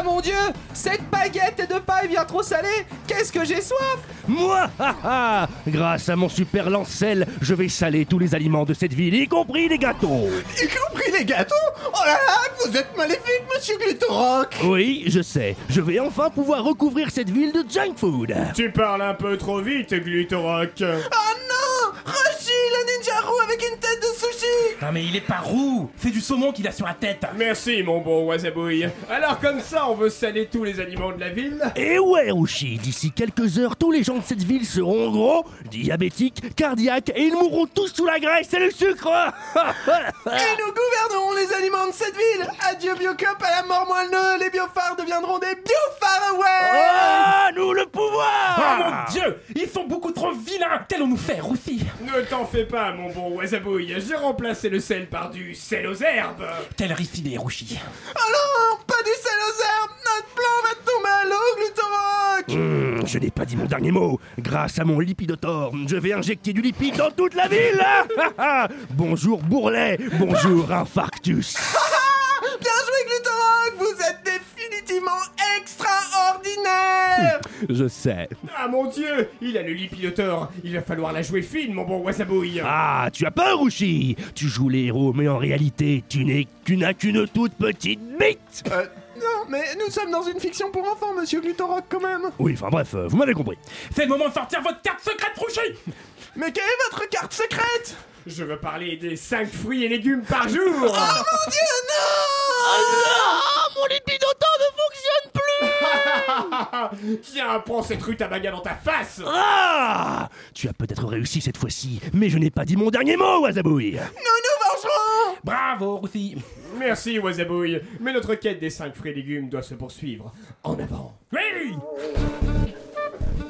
Ah mon dieu Cette baguette de paille bien trop salée Qu'est-ce que j'ai soif? Moi, ha, ha grâce à mon super lance-sel, je vais saler tous les aliments de cette ville, y compris les gâteaux. Y compris les gâteaux? Oh là là, vous êtes maléfique, monsieur Glutorock Oui, je sais, je vais enfin pouvoir recouvrir cette ville de junk food. Tu parles un peu trop vite, Glutorock. Oh non Roshi, le ninja roux avec une tête de sushi. Non mais il est pas roux. Fais du saumon qu'il a sur la tête. Merci, mon bon Wasabouille. Alors, comme ça, on veut saler tous les aliments de la ville. Et ouais, Rushi, d'ici quelques heures, tous les gens de cette ville seront gros, diabétiques, cardiaques, et ils mourront tous sous la graisse et le sucre. Et nous gouvernerons les aliments de cette ville. Adieu Biocop à la mort moelleux Les biophares deviendront des biofares, ouais. Ah, nous le pouvoir. Oh mon dieu Ils sont beaucoup trop vilains. Qu'allons-nous faire, Roussi Ne t'en fais pas, mon bon J'ai remplacé le sel par du sel aux herbes. Quelle riffinée, Rouchi Oh non Pas du sel aux herbes Notre plan va tomber à l'eau, Glutorock Hum, je n'ai pas dit mon dernier mot. Grâce à mon lipidotor, je vais injecter du lipide dans toute la ville. bonjour bourrelet, bonjour infarctus. Bien joué, Glutorock Vous êtes extraordinaire Je sais. Ah mon dieu, il a le lipidotor. Il va falloir la jouer fine, mon bon Wasabouille. Ah, tu as peur, Rushi Tu joues les héros, mais en réalité, tu n'es qu'une à qu'une toute petite bite. Euh, non, mais nous sommes dans une fiction pour enfants, monsieur Glutorock, quand même Oui, enfin bref, euh, vous m'avez compris. C'est le moment de sortir votre carte secrète, Rouchi Mais quelle est votre carte secrète? Je veux parler des 5 fruits et légumes par jour. Oh mon dieu, non Ah, mon lipidotor ne fonctionne plus Tiens, prends cette rutabaga dans ta face. Ah Tu as peut-être réussi cette fois-ci, mais je n'ai pas dit mon dernier mot, Wazabouille Nous nous vengerons Bravo, Roussi Merci, Wasabouille. Mais notre quête des 5 fruits et légumes doit se poursuivre. En avant. Oui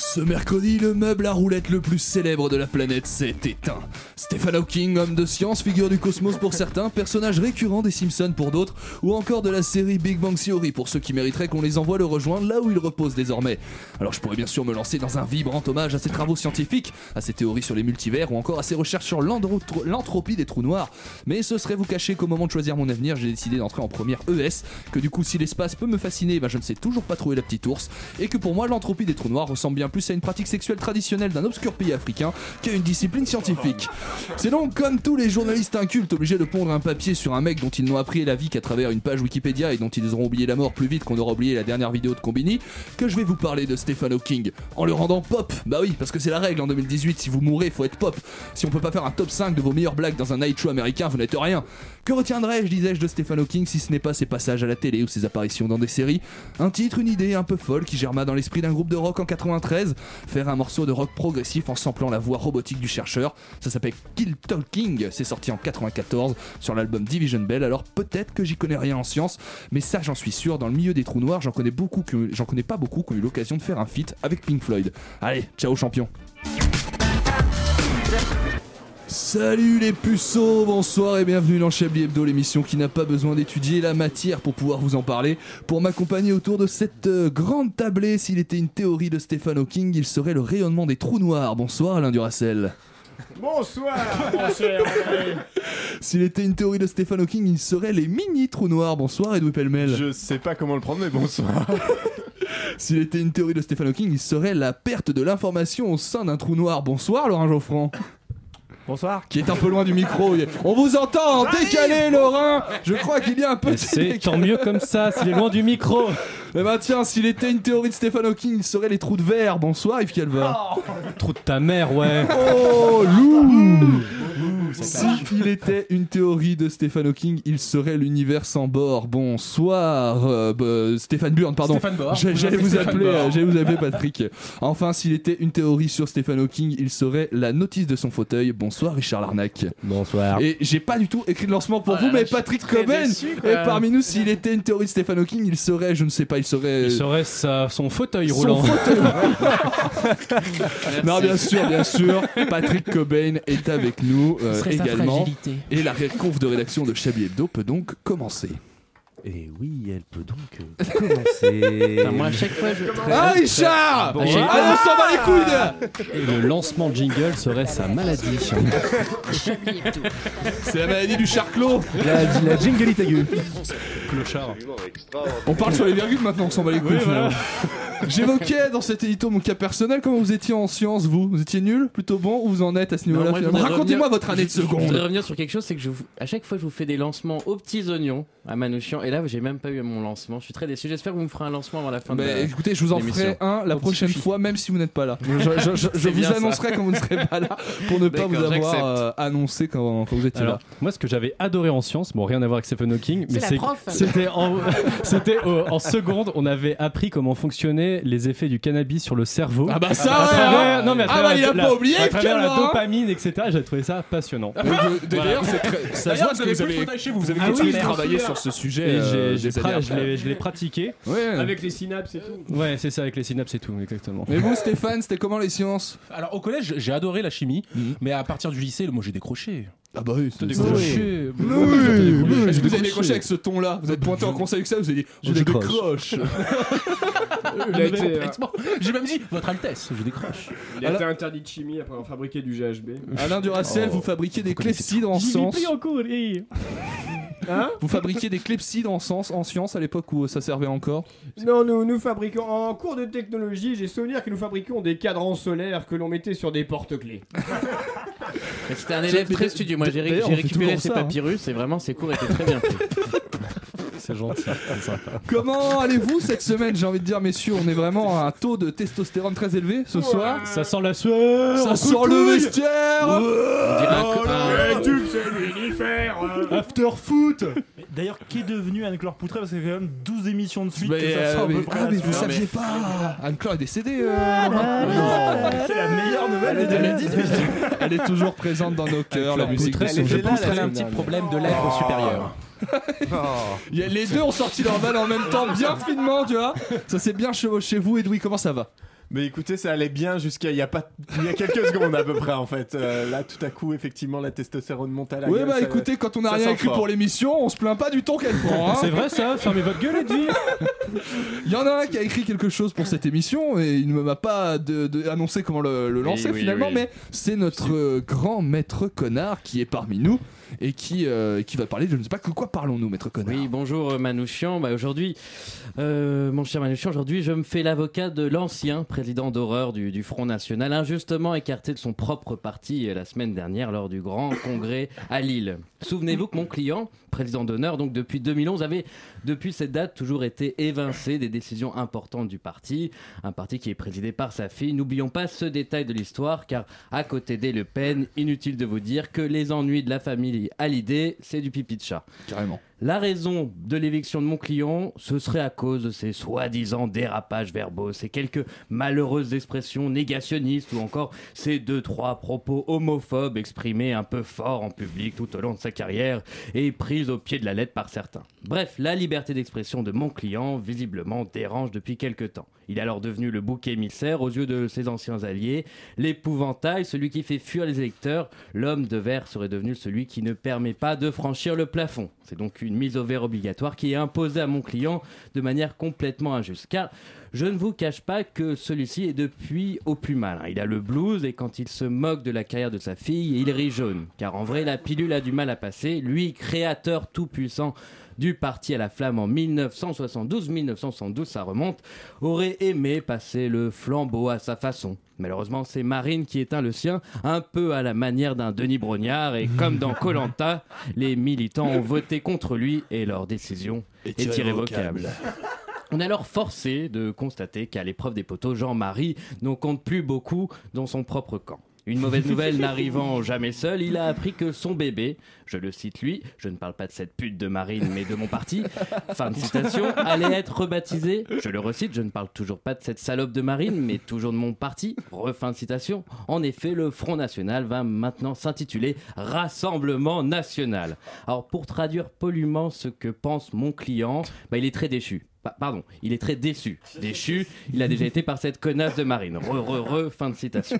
Ce mercredi, le meuble à roulettes le plus célèbre de la planète s'est éteint. Stephen Hawking, homme de science, figure du cosmos pour certains, personnage récurrent des Simpsons pour d'autres, ou encore de la série Big Bang Theory pour ceux qui mériteraient qu'on les envoie le rejoindre là où il repose désormais. Alors je pourrais bien sûr me lancer dans un vibrant hommage à ses travaux scientifiques, à ses théories sur les multivers ou encore à ses recherches sur l'entropie des trous noirs, mais ce serait vous cacher qu'au moment de choisir mon avenir, j'ai décidé d'entrer en première ES, que du coup si l'espace peut me fasciner, ben je ne sais toujours pas trouver la petite ours, et que pour moi l'entropie des trous noirs ressemble bien plus à une pratique sexuelle traditionnelle d'un obscur pays africain qu'à une discipline scientifique. C'est donc comme tous les journalistes incultes obligés de pondre un papier sur un mec dont ils n'ont appris la vie qu'à travers une page Wikipédia et dont ils auront oublié la mort plus vite qu'on aura oublié la dernière vidéo de Combini, que je vais vous parler de Stephen Hawking en le rendant pop. Bah oui, parce que c'est la règle en 2018, si vous mourrez, faut être pop. Si on peut pas faire un top 5 de vos meilleures blagues dans un night show américain, vous n'êtes rien. Que retiendrai-je, disais-je, de Stephen Hawking si ce n'est pas ses passages à la télé ou ses apparitions dans des séries? Un titre, une idée un peu folle qui germa dans l'esprit d'un groupe de rock en 93 Faire un morceau de rock progressif en samplant la voix robotique du chercheur. Ça s'appelle Kill Talking, c'est sorti en 94 sur l'album Division Bell. Alors peut-être que j'y connais rien en science, mais ça j'en suis sûr, dans le milieu des trous noirs, j'en connais beaucoup, j'en connais pas beaucoup qui ont eu l'occasion de faire un feat avec Pink Floyd. Allez, ciao champion Salut les puceaux, bonsoir et bienvenue dans Chablis Hebdo, l'émission qui n'a pas besoin d'étudier la matière pour pouvoir vous en parler. Pour m'accompagner autour de cette euh, grande tablée, s'il était une théorie de Stephen Hawking, il serait le rayonnement des trous noirs. Bonsoir Alain Duracel. Bonsoir, mon cher. S'il était une théorie de Stephen Hawking, il serait les mini trous noirs. Bonsoir Edoui Pellemel. Je sais pas comment le prendre, mais bonsoir. S'il était une théorie de Stephen Hawking, il serait la perte de l'information au sein d'un trou noir. Bonsoir Laurent Geoffrand. Bonsoir. Qui est un peu loin du micro. On vous entend en décalé, Laurent. Je crois qu'il y a un peu. C'est tant mieux comme ça, s'il est loin du micro. Eh ben tiens, s'il était une théorie de Stephen Hawking, il serait les trous de verre. Bonsoir Yves Calva. Trou de ta mère, ouais. Oh, loup Si il était une théorie de Stephen Hawking, il serait l'univers sans bord. Bonsoir, euh, bah, Stéphane Burn, pardon. J'allais vous appeler, euh, j'allais vous appeler Patrick. Enfin, s'il était une théorie sur Stephen Hawking, il serait la notice de son fauteuil. Bonsoir, Richard Larnac. Bonsoir. Et j'ai pas du tout écrit de lancement pour Oh vous, là mais Patrick Coben déçu, est parmi nous. S'il était une théorie de Stephen Hawking, il serait, je ne sais pas, il serait. Il serait sa- son fauteuil Son roulant. fauteuil. non, bien sûr, bien sûr. Patrick Cobain est avec nous euh, également. Et la ré- conf de rédaction de Chablis Hebdo peut donc commencer. Et oui, elle peut donc euh, commencer. Moi, à chaque fois, je. Ah, Richard Bon, Allez, voilà. on s'en bat les couilles Et le lancement jingle serait sa maladie. C'est la maladie du charclot La, la jinglite aiguë. Clochard. On parle sur les virgules maintenant, on s'en bat les couilles. Oui, voilà. J'évoquais dans cet édito mon cas personnel. Comment vous étiez en sciences, vous? Vous étiez nul Plutôt bon Ou vous en êtes à ce niveau-là Racontez-moi revenir- votre année de je- Je voudrais seconde. revenir sur quelque chose, c'est que je, vous- à chaque fois je vous fais des lancements aux petits oignons à Manouchian, et là j'ai même pas eu mon lancement. Je suis très déçu. J'espère que vous me ferez un lancement avant la fin de la- écoutez, je vous en ferai un la prochaine fois, même si vous n'êtes pas là. Je, je- je- je C'est vous ça. annoncerai quand vous ne serez pas là pour ne pas vous avoir euh, annoncé quand, quand vous étiez Alors, là. moi, ce que j'avais adoré en sciences, bon, rien à voir avec Stephen Hawking, mais c'était en, au- en seconde, on avait appris comment les effets du cannabis sur le cerveau. Ah bah ça, À ouais, travers- hein. non, mais à Ah bah, il a la- pas oublié, à travers la hein. dopamine, etc. J'ai trouvé ça passionnant. D'ailleurs, c'est très- ça se D'ailleurs, vous que avez vous plus avez, fauteuil chez vous. vous avez Ah continué oui, de bien travailler sur ce sujet. Et euh, j'ai- j'ai des pra- années je après. l'ai je l'ai pratiqué. Ouais. Avec les synapses et tout. Ouais, c'est ça, avec les synapses et tout, exactement. Mais vous, Stéphane, c'était comment les sciences? Alors au collège, j'ai adoré la chimie, mais à partir du lycée, moi j'ai décroché. Ah bah oui, c'était Décroché. Oui, Oui, oui, j'ai oui. décroché. Est-ce que vous avez décroché avec ce ton-là? Vous êtes pointé en conseil avec ça, vous avez dit Je décroche. Il a été, euh. J'ai même dit, Votre Altesse, je décroche. il a été interdit de chimie après avoir fabriqué du GHB. Alain Duracel, Oh. vous fabriquiez des clepsydres en sciences. en cours, et- Hein Vous fabriquiez des clepsydres en sciences, en sciences à l'époque où ça servait encore. Non, nous, nous fabriquons. En cours de technologie, j'ai souvenir que nous fabriquions des cadrans solaires que l'on mettait sur des porte-clés. C'était un élève très studieux. Moi j'ai ré- récupéré ses hein. papyrus et vraiment ses cours étaient très bien faits. C'est gentil, c'est sympa. Comment allez-vous cette semaine J'ai envie de dire, messieurs, on est vraiment à un taux de testostérone très élevé ce soir. Ça sent la sueur Ça coucouille. le vestiaire. Sais l'univers After foot. D'ailleurs, qui est devenu Anne-Claire Poutré Parce qu'il y a quand même 12 émissions de suite. Mais, que ça euh, sent à peu mais- près ah, mais vous saviez pas. Anne-Claire est décédée euh, C'est la meilleure nouvelle de Elle est- 2018. Elle est toujours présente dans nos cœurs, la musique de son elle Je était pense là, qu'elle a un petit problème de lèvres supérieures. Il y a- Les deux ont sorti leur balle en même temps, bien finement, tu vois. Ça s'est bien chevauché vous, Edoui, comment ça va? Mais écoutez, ça allait bien jusqu'à il y a pas il y a quelques secondes à peu près en fait. Euh, là, tout à coup, effectivement, la testostérone monte à la Ouais, gueule, bah ça- écoutez, quand on a ça rien sent écrit fort. pour l'émission, on se plaint pas du ton qu'elle prend. hein. C'est vrai ça Fermez votre gueule, Eddie Il y en a un qui a écrit quelque chose pour cette émission et il ne m'a pas de- de- annoncé comment le, le lancer oui, finalement, oui. mais c'est notre euh, grand maître connard qui est parmi nous et qui, euh, qui va parler de je ne sais pas que quoi parlons-nous, maître connard Oui, bonjour euh, Manouchian. Bah, aujourd'hui, euh, mon cher Manouchian, aujourd'hui, je me fais l'avocat de l'ancien président d'horreur du, Front National, injustement écarté de son propre parti euh, la semaine dernière lors du grand congrès à Lille. Souvenez-vous que mon client, président d'honneur, donc depuis 2011, avait depuis cette date toujours été évincé des décisions importantes du parti, un parti qui est présidé par sa fille. N'oublions pas ce détail de l'histoire, car à côté des Le Pen, inutile de vous dire que les ennuis de la famille à l'idée, c'est du pipi de chat. Carrément. La raison de l'éviction de mon client, ce serait à cause de ces soi-disant dérapages verbaux, ces quelques malheureuses expressions négationnistes ou encore ces deux trois propos homophobes exprimés un peu fort en public tout au long de sa carrière et pris au pied de la lettre par certains. Bref, la liberté d'expression de mon client visiblement dérange depuis quelque temps. Il est alors devenu le bouc émissaire aux yeux de ses anciens alliés, l'épouvantail, celui qui fait fuir les électeurs, l'homme de verre serait devenu celui qui ne permet pas de franchir le plafond. C'est donc une mise au vert obligatoire qui est imposée à mon client de manière complètement injuste. Car je ne vous cache pas que celui-ci est depuis au plus mal. Il a le blues et quand il se moque de la carrière de sa fille, il rit jaune. Car en vrai, la pilule a du mal à passer. Lui, créateur tout-puissant du parti à la flamme en 1972, 1972 ça remonte, aurait aimé passer le flambeau à sa façon. Malheureusement, c'est Marine qui éteint le sien, un peu à la manière d'un Denis Brognard, et comme dans Colanta, les militants ont voté contre lui et leur décision est, irrévocable. On est alors forcé de constater qu'à l'épreuve des poteaux, Jean-Marie n'en compte plus beaucoup dans son propre camp. Une mauvaise nouvelle n'arrivant jamais seul, il a appris que son bébé, je le cite lui, je ne parle pas de cette pute de Marine mais de mon parti, fin de citation, allait être rebaptisé, je le recite, je ne parle toujours pas de cette salope de Marine mais toujours de mon parti, refin de citation. En effet, le Front National va maintenant s'intituler Rassemblement National. Alors pour traduire poliment ce que pense mon client, bah, il est très déchu. Pa- Pardon, il est très déçu. Déchu, il a déjà été par cette connasse de Marine. Re, re, re, fin de citation.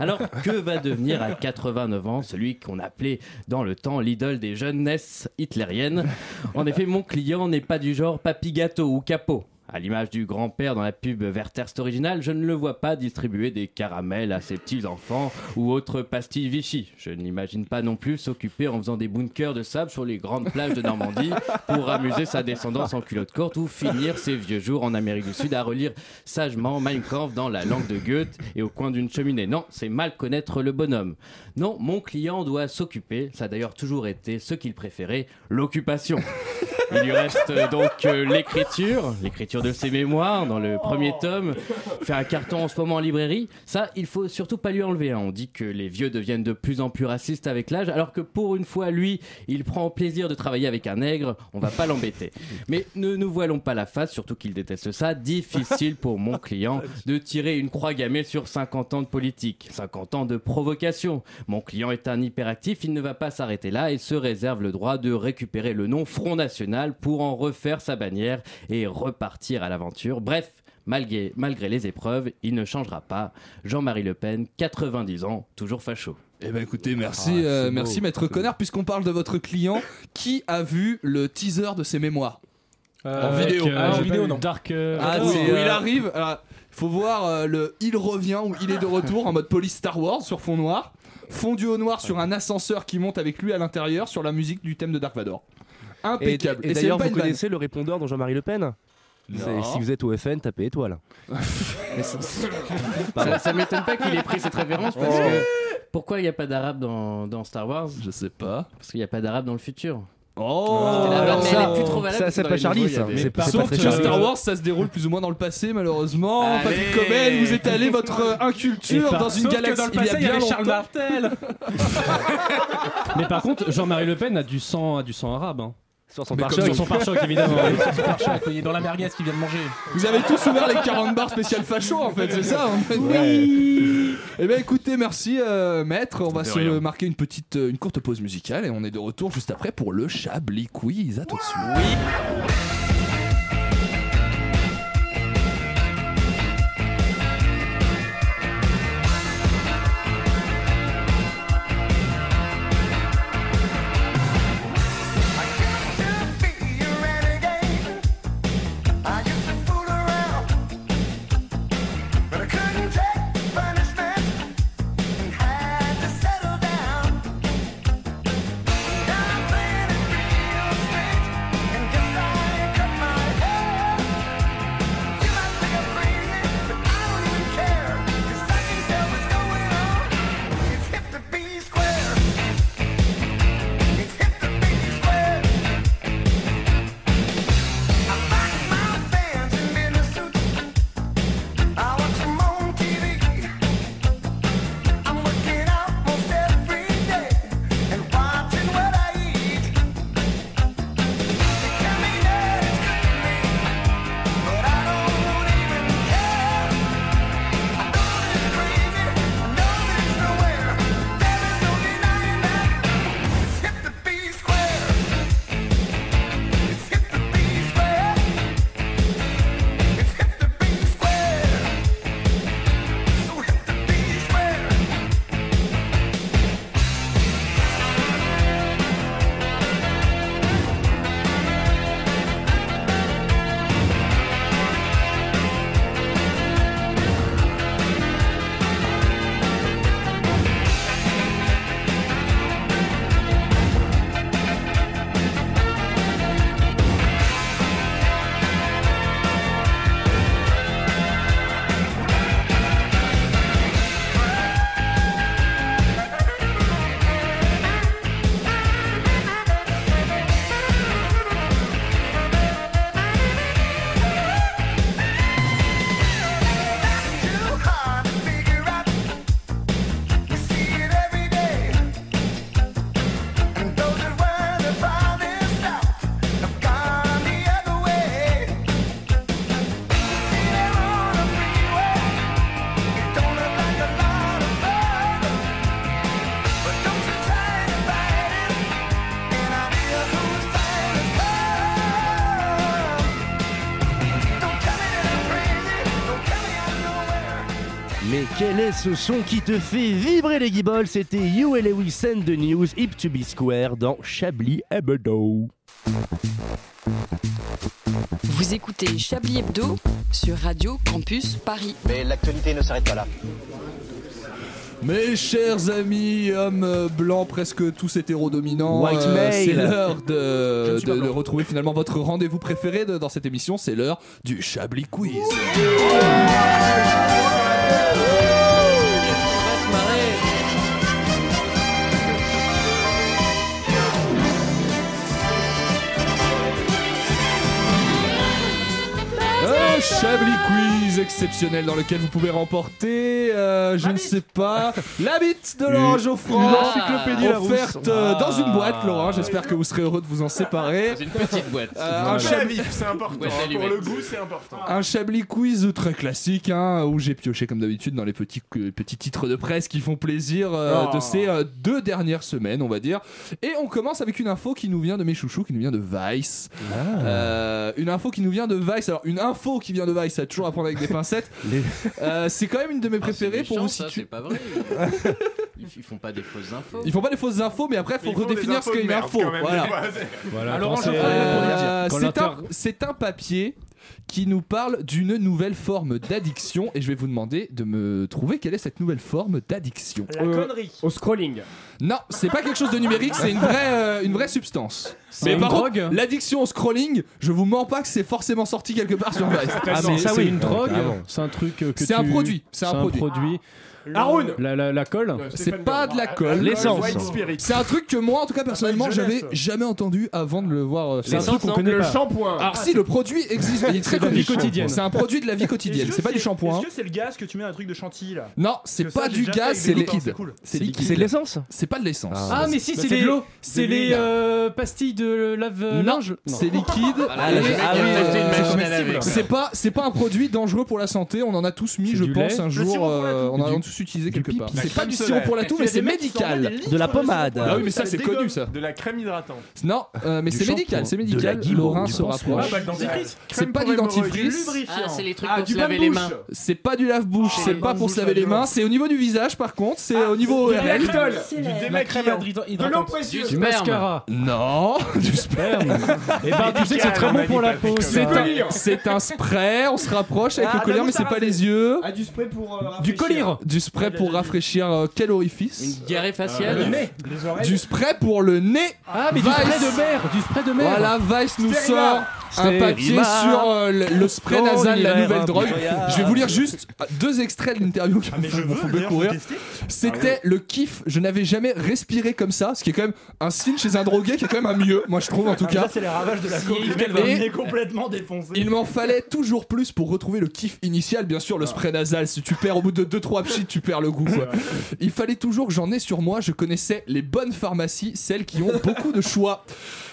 Alors, que va devenir à 89 ans celui qu'on appelait dans le temps l'idole des jeunesses hitlériennes? En effet, mon client n'est pas du genre papy gâteau ou capot. À l'image du grand-père dans la pub Wertherst originale, je ne le vois pas distribuer des caramels à ses petits-enfants ou autres pastilles Vichy. Je n'imagine pas non plus s'occuper en faisant des bunkers de sable sur les grandes plages de Normandie pour amuser sa descendance en culotte courte ou finir ses vieux jours en Amérique du Sud à relire sagement Mein Kampf dans la langue de Goethe et au coin d'une cheminée. Non, c'est mal connaître le bonhomme. Non, mon client doit s'occuper, ça a d'ailleurs toujours été ce qu'il préférait, l'occupation. Il lui reste donc euh, l'écriture, l'écriture de ses mémoires dans le premier tome, fait un carton en ce moment en librairie. Ça, il faut surtout pas lui enlever. hein. On dit que les vieux deviennent de plus en plus racistes avec l'âge, alors que pour une fois, lui, il prend plaisir de travailler avec un nègre. On va pas l'embêter. Mais ne nous voilons pas la face, surtout qu'il déteste ça. Difficile pour mon client de tirer une croix gammée sur 50 ans de politique, 50 ans de provocation. Mon client est un hyperactif, il ne va pas s'arrêter là et se réserve le droit de récupérer le nom Front National pour en refaire sa bannière et repartir à l'aventure. Bref, malgré, malgré les épreuves, il ne changera pas. Jean-Marie Le Pen, 90 ans, toujours facho. Eh ben écoutez, merci, Ah, euh, merci maître connard, puisqu'on parle de votre client qui a vu le teaser de ses mémoires Euh, en vidéo. avec, euh, En j'ai vidéo, non. Dark, euh, Ah, oui, où il il arrive. alors, faut voir euh, le il revient ou il est de retour en mode police Star Wars sur fond noir, fondu au noir sur un ascenseur qui monte avec lui à l'intérieur sur la musique du thème de Dark Vador. Et, Impeccable. et c'est d'ailleurs, vous connaissez le répondeur dont Jean-Marie Le Pen? Si vous êtes au FN, tapez étoile. Ça, ça m'étonne pas qu'il ait pris cette référence parce Oh. que pourquoi il n'y a pas d'arabe dans, dans Star Wars? Je sais pas. Parce qu'il n'y a pas d'arabe dans le futur. Oh, mais ça- elle est plus trop valable. ça, parce c'est pas les Charlie, nouveaux, il y a ça. Mais par Sauf que Charlie. Star Wars, ça se déroule plus ou moins dans le passé, malheureusement. Allez. Patrick Coben, vous étalez votre euh, inculture dans une Sauf que galaxie dans le il y a passé, il y avait Charles. Martel. Mais par contre, Jean-Marie Le Pen a du sang, a du sang arabe. hein. Sur son pare-choc. Sur son pare-choc, évidemment. Sur son pare-choc, il est dans la merguez qu'il vient de manger. Vous avez tous ouvert les 40 bars spécial facho en fait, c'est ça en fait Oui Eh bien écoutez, merci euh, maître, on va se rien. marquer une petite euh, une courte pause musicale et on est de retour juste après pour le Chablis Quiz. À tout de suite. Now Ce son qui te fait vibrer les guibolles C'était You et Lewis and the News, Hip to be Square dans Chablis Hebdo. Vous écoutez Chablis Hebdo sur Radio Campus Paris. Mais l'actualité ne s'arrête pas là. Mes chers amis, hommes blancs, presque tous hétérodominants, White euh, c'est l'heure de, de- retrouver finalement votre rendez-vous préféré de- dans cette émission. C'est l'heure du Chablis Quiz. Chablis Quiz exceptionnel dans lequel vous pouvez remporter, euh, je ne sais pas, la bite de Laurent Geoffroy, une encyclopédie Larousse. offerte euh, dans une Ah. boîte, Laurent. J'espère que vous serez heureux de vous en séparer. Dans une petite boîte. Euh, Un Chablis- c'est important. Ouais, hein, pour le goût, c'est important. Un Chablis quiz très classique hein, où j'ai pioché comme d'habitude dans les petits, euh, petits titres de presse qui font plaisir euh, Oh. de ces euh, deux dernières semaines, on va dire. Et on commence avec une info qui nous vient de mes chouchous, qui nous vient de Vice. Euh, une info qui nous vient de Vice. Alors, une info qui vient de Vice, ça toujours à prendre avec des pincettes. Euh, c'est quand même une de mes préférées pour vous situer. c'est pas vrai. Ils, font pas des fausses infos. Ils font pas des fausses infos, mais après, faut redéfinir ce qu'est une info. Voilà. Voilà, Alors, Euh, c'est un, c'est un papier qui nous parle d'une nouvelle forme d'addiction et je vais vous demander de me trouver quelle est cette nouvelle forme d'addiction. La Euh, connerie. Au scrolling. Non, c'est pas quelque chose de numérique, c'est une vraie, euh, une vraie substance. C'est une par contre, drogue L'addiction au scrolling, je vous mens pas que c'est forcément sorti quelque part sur Vice. Ah, mais ça, c'est oui. une drogue Carrément. C'est un truc euh, que C'est tu- un produit, c'est un produit. Haroun La, la, la colle C'est pas de la colle. L'essence. White Spirit. C'est un truc que moi, en tout cas personnellement, j'avais jeunesse. jamais entendu avant de le voir. euh, C'est un truc qu'on connaît Le pas. shampoing. Alors si le produit existe, il est très de la connu. vie quotidienne. C'est un produit de la vie quotidienne. Est-ce que C'est pas du shampoing. Est-ce que c'est le gaz que tu mets dans un truc de chantilly là? Non, c'est Que ça, pas j'ai du déjà fait gaz, avec c'est des liquide. c'est. C'est liquide. C'est de l'essence C'est pas de l'essence. Ah, mais si, c'est c'est les, de l'eau. c'est De les euh, pastilles de lave-linge c'est liquide. Ah qui a oui, acheté une euh, machine à comestible. laver. C'est pas, c'est pas un produit dangereux pour la santé. On en a tous mis, C'est je du pense, lait un Le jour. sirop pour la euh, toux. on en a Du- tous utilisé du quelque part. C'est pas du solaire. sirop pour la toux, mais c'est médical. De la pommade. Ah oui, mais ça, c'est connu, ça. De la crème hydratante. Non, euh, mais Du c'est médical, c'est médical. du se rapproche. Ah. C'est pas pour du dentifrice. Ah, c'est les trucs Ah, pour du se laver les mains. C'est pas du lave-bouche, c'est pas pour se laver les mains, c'est au niveau du visage par contre, c'est Ah, au niveau du. Lactol. Du La crème De l'eau hydratante. précieuse. Du mascara. Non, du sperme. Et ben, tu sais que c'est très bon pour la peau. C'est un, spray, on se rapproche avec Ah, le collier, mais c'est pas les yeux. Ah, du spray pour euh, Du rafraîchir. collyre. Du spray pour rafraîchir euh, quel orifice Une diarrhée Le faciale. nez. Les oreilles. Du spray pour le nez. Ah, mais du Vice. spray de mer. Du spray de mer. Voilà, Vice nous sort un papier sur euh, le, le spray nasal, la nouvelle drogue. impitoyable. Je vais vous lire juste deux extraits de l'interview qui Ah, mais je vous veux font d'ailleurs, courir. C'était le kiff. Je n'avais jamais respiré comme ça, ce qui est quand même un signe chez un drogué qui est quand même un mieux, moi je trouve en tout Ah, cas. Ça, c'est les ravages de la coke. Complètement défoncé. Il m'en fallait toujours plus pour retrouver le kiff initial. Bien sûr, le spray nasal, si tu perds au bout de 2-3 pchits, tu perds le goût. Quoi. Il fallait toujours que j'en ai sur moi. Je connaissais les bonnes pharmacies, celles qui ont beaucoup de choix.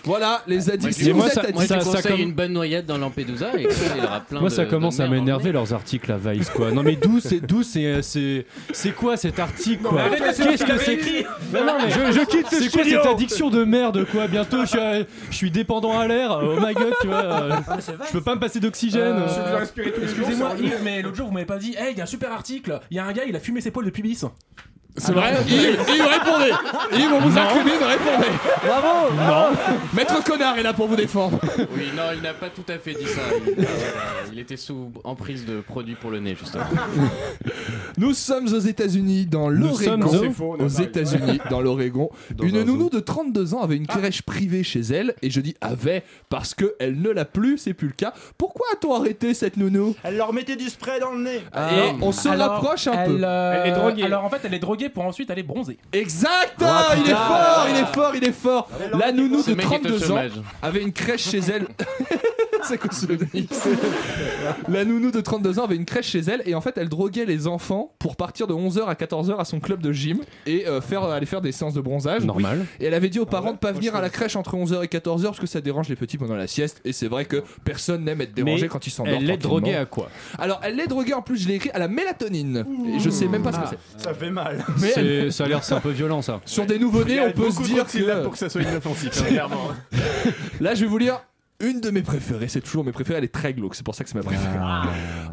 Voilà, les addicts. Si vous moi, êtes ça- addict- Ça- ça une bonne noyade dans Lampedusa et il y aura plein Moi, ça de commence à merde m'énerver leurs articles à Vice, quoi. Non, mais d'où c'est d'où c'est c'est c'est quoi cet article, quoi Qu'est-ce ce que c'est. Non, non, mais je, je quitte le C'est quoi studio. cette addiction de merde, quoi Bientôt, je suis, à- je suis dépendant à l'air. Oh my god, tu vois. euh, Ah. Je peux pas me passer d'oxygène. Euh, euh. Excusez-moi Yves, mais l'autre jour vous m'avez pas dit, hey, il y a un super article, il y a un gars, il a fumé ses poils de pubis. C'est vrai Yves, Yves, répondez Yves, on vous incrimine, répondez Bravo Non Maître connard est là pour vous défendre. Oui, non, il n'a pas tout à fait dit ça. Il, euh, il était sous emprise de produits pour le nez, justement. Nous sommes aux États-Unis, dans Nous sommes l'Oregon. Aux. États-Unis, dans l'Oregon. Une un nounou zoo. de 32 ans avait une crèche privée chez elle. Et je dis avait parce qu'elle ne l'a plus, c'est plus le cas. Pourquoi a-t-on arrêté cette nounou? Elle leur mettait du spray dans le nez. Et on se Alors, rapproche un elle, peu. euh, Elle est droguée. Alors en fait, elle est droguée pour ensuite aller bronzer. Exact Ah, Il est fort, il est fort, il est fort La nounou de mec est au 32 ans avait une crèche chez elle. C'est quoi ce Denis La nounou de 32 ans avait une crèche chez elle et en fait elle droguait les enfants pour partir de 11h à 14h à son club de gym et euh, faire, aller faire des séances de bronzage. Normal. Et elle avait dit aux parents de pas venir à la crèche entre 11h et 14h parce que ça dérange les petits pendant la sieste et c'est vrai que personne n'aime être dérangé Mais quand ils s'endorment. Elle l'est droguée à quoi? Alors elle l'est droguée en plus je l'ai écrit à la mélatonine et je sais même pas ce que Ah, c'est. Ça fait mal. Mais Ça a l'air, c'est un peu violent, ça. sur des nouveau-nés on peut se dire que pour que ça soit inoffensif, hein, clairement. Là, je vais vous lire Une de mes préférées, c'est toujours mes préférées, elle est très glauque, c'est pour ça que c'est ma préférée.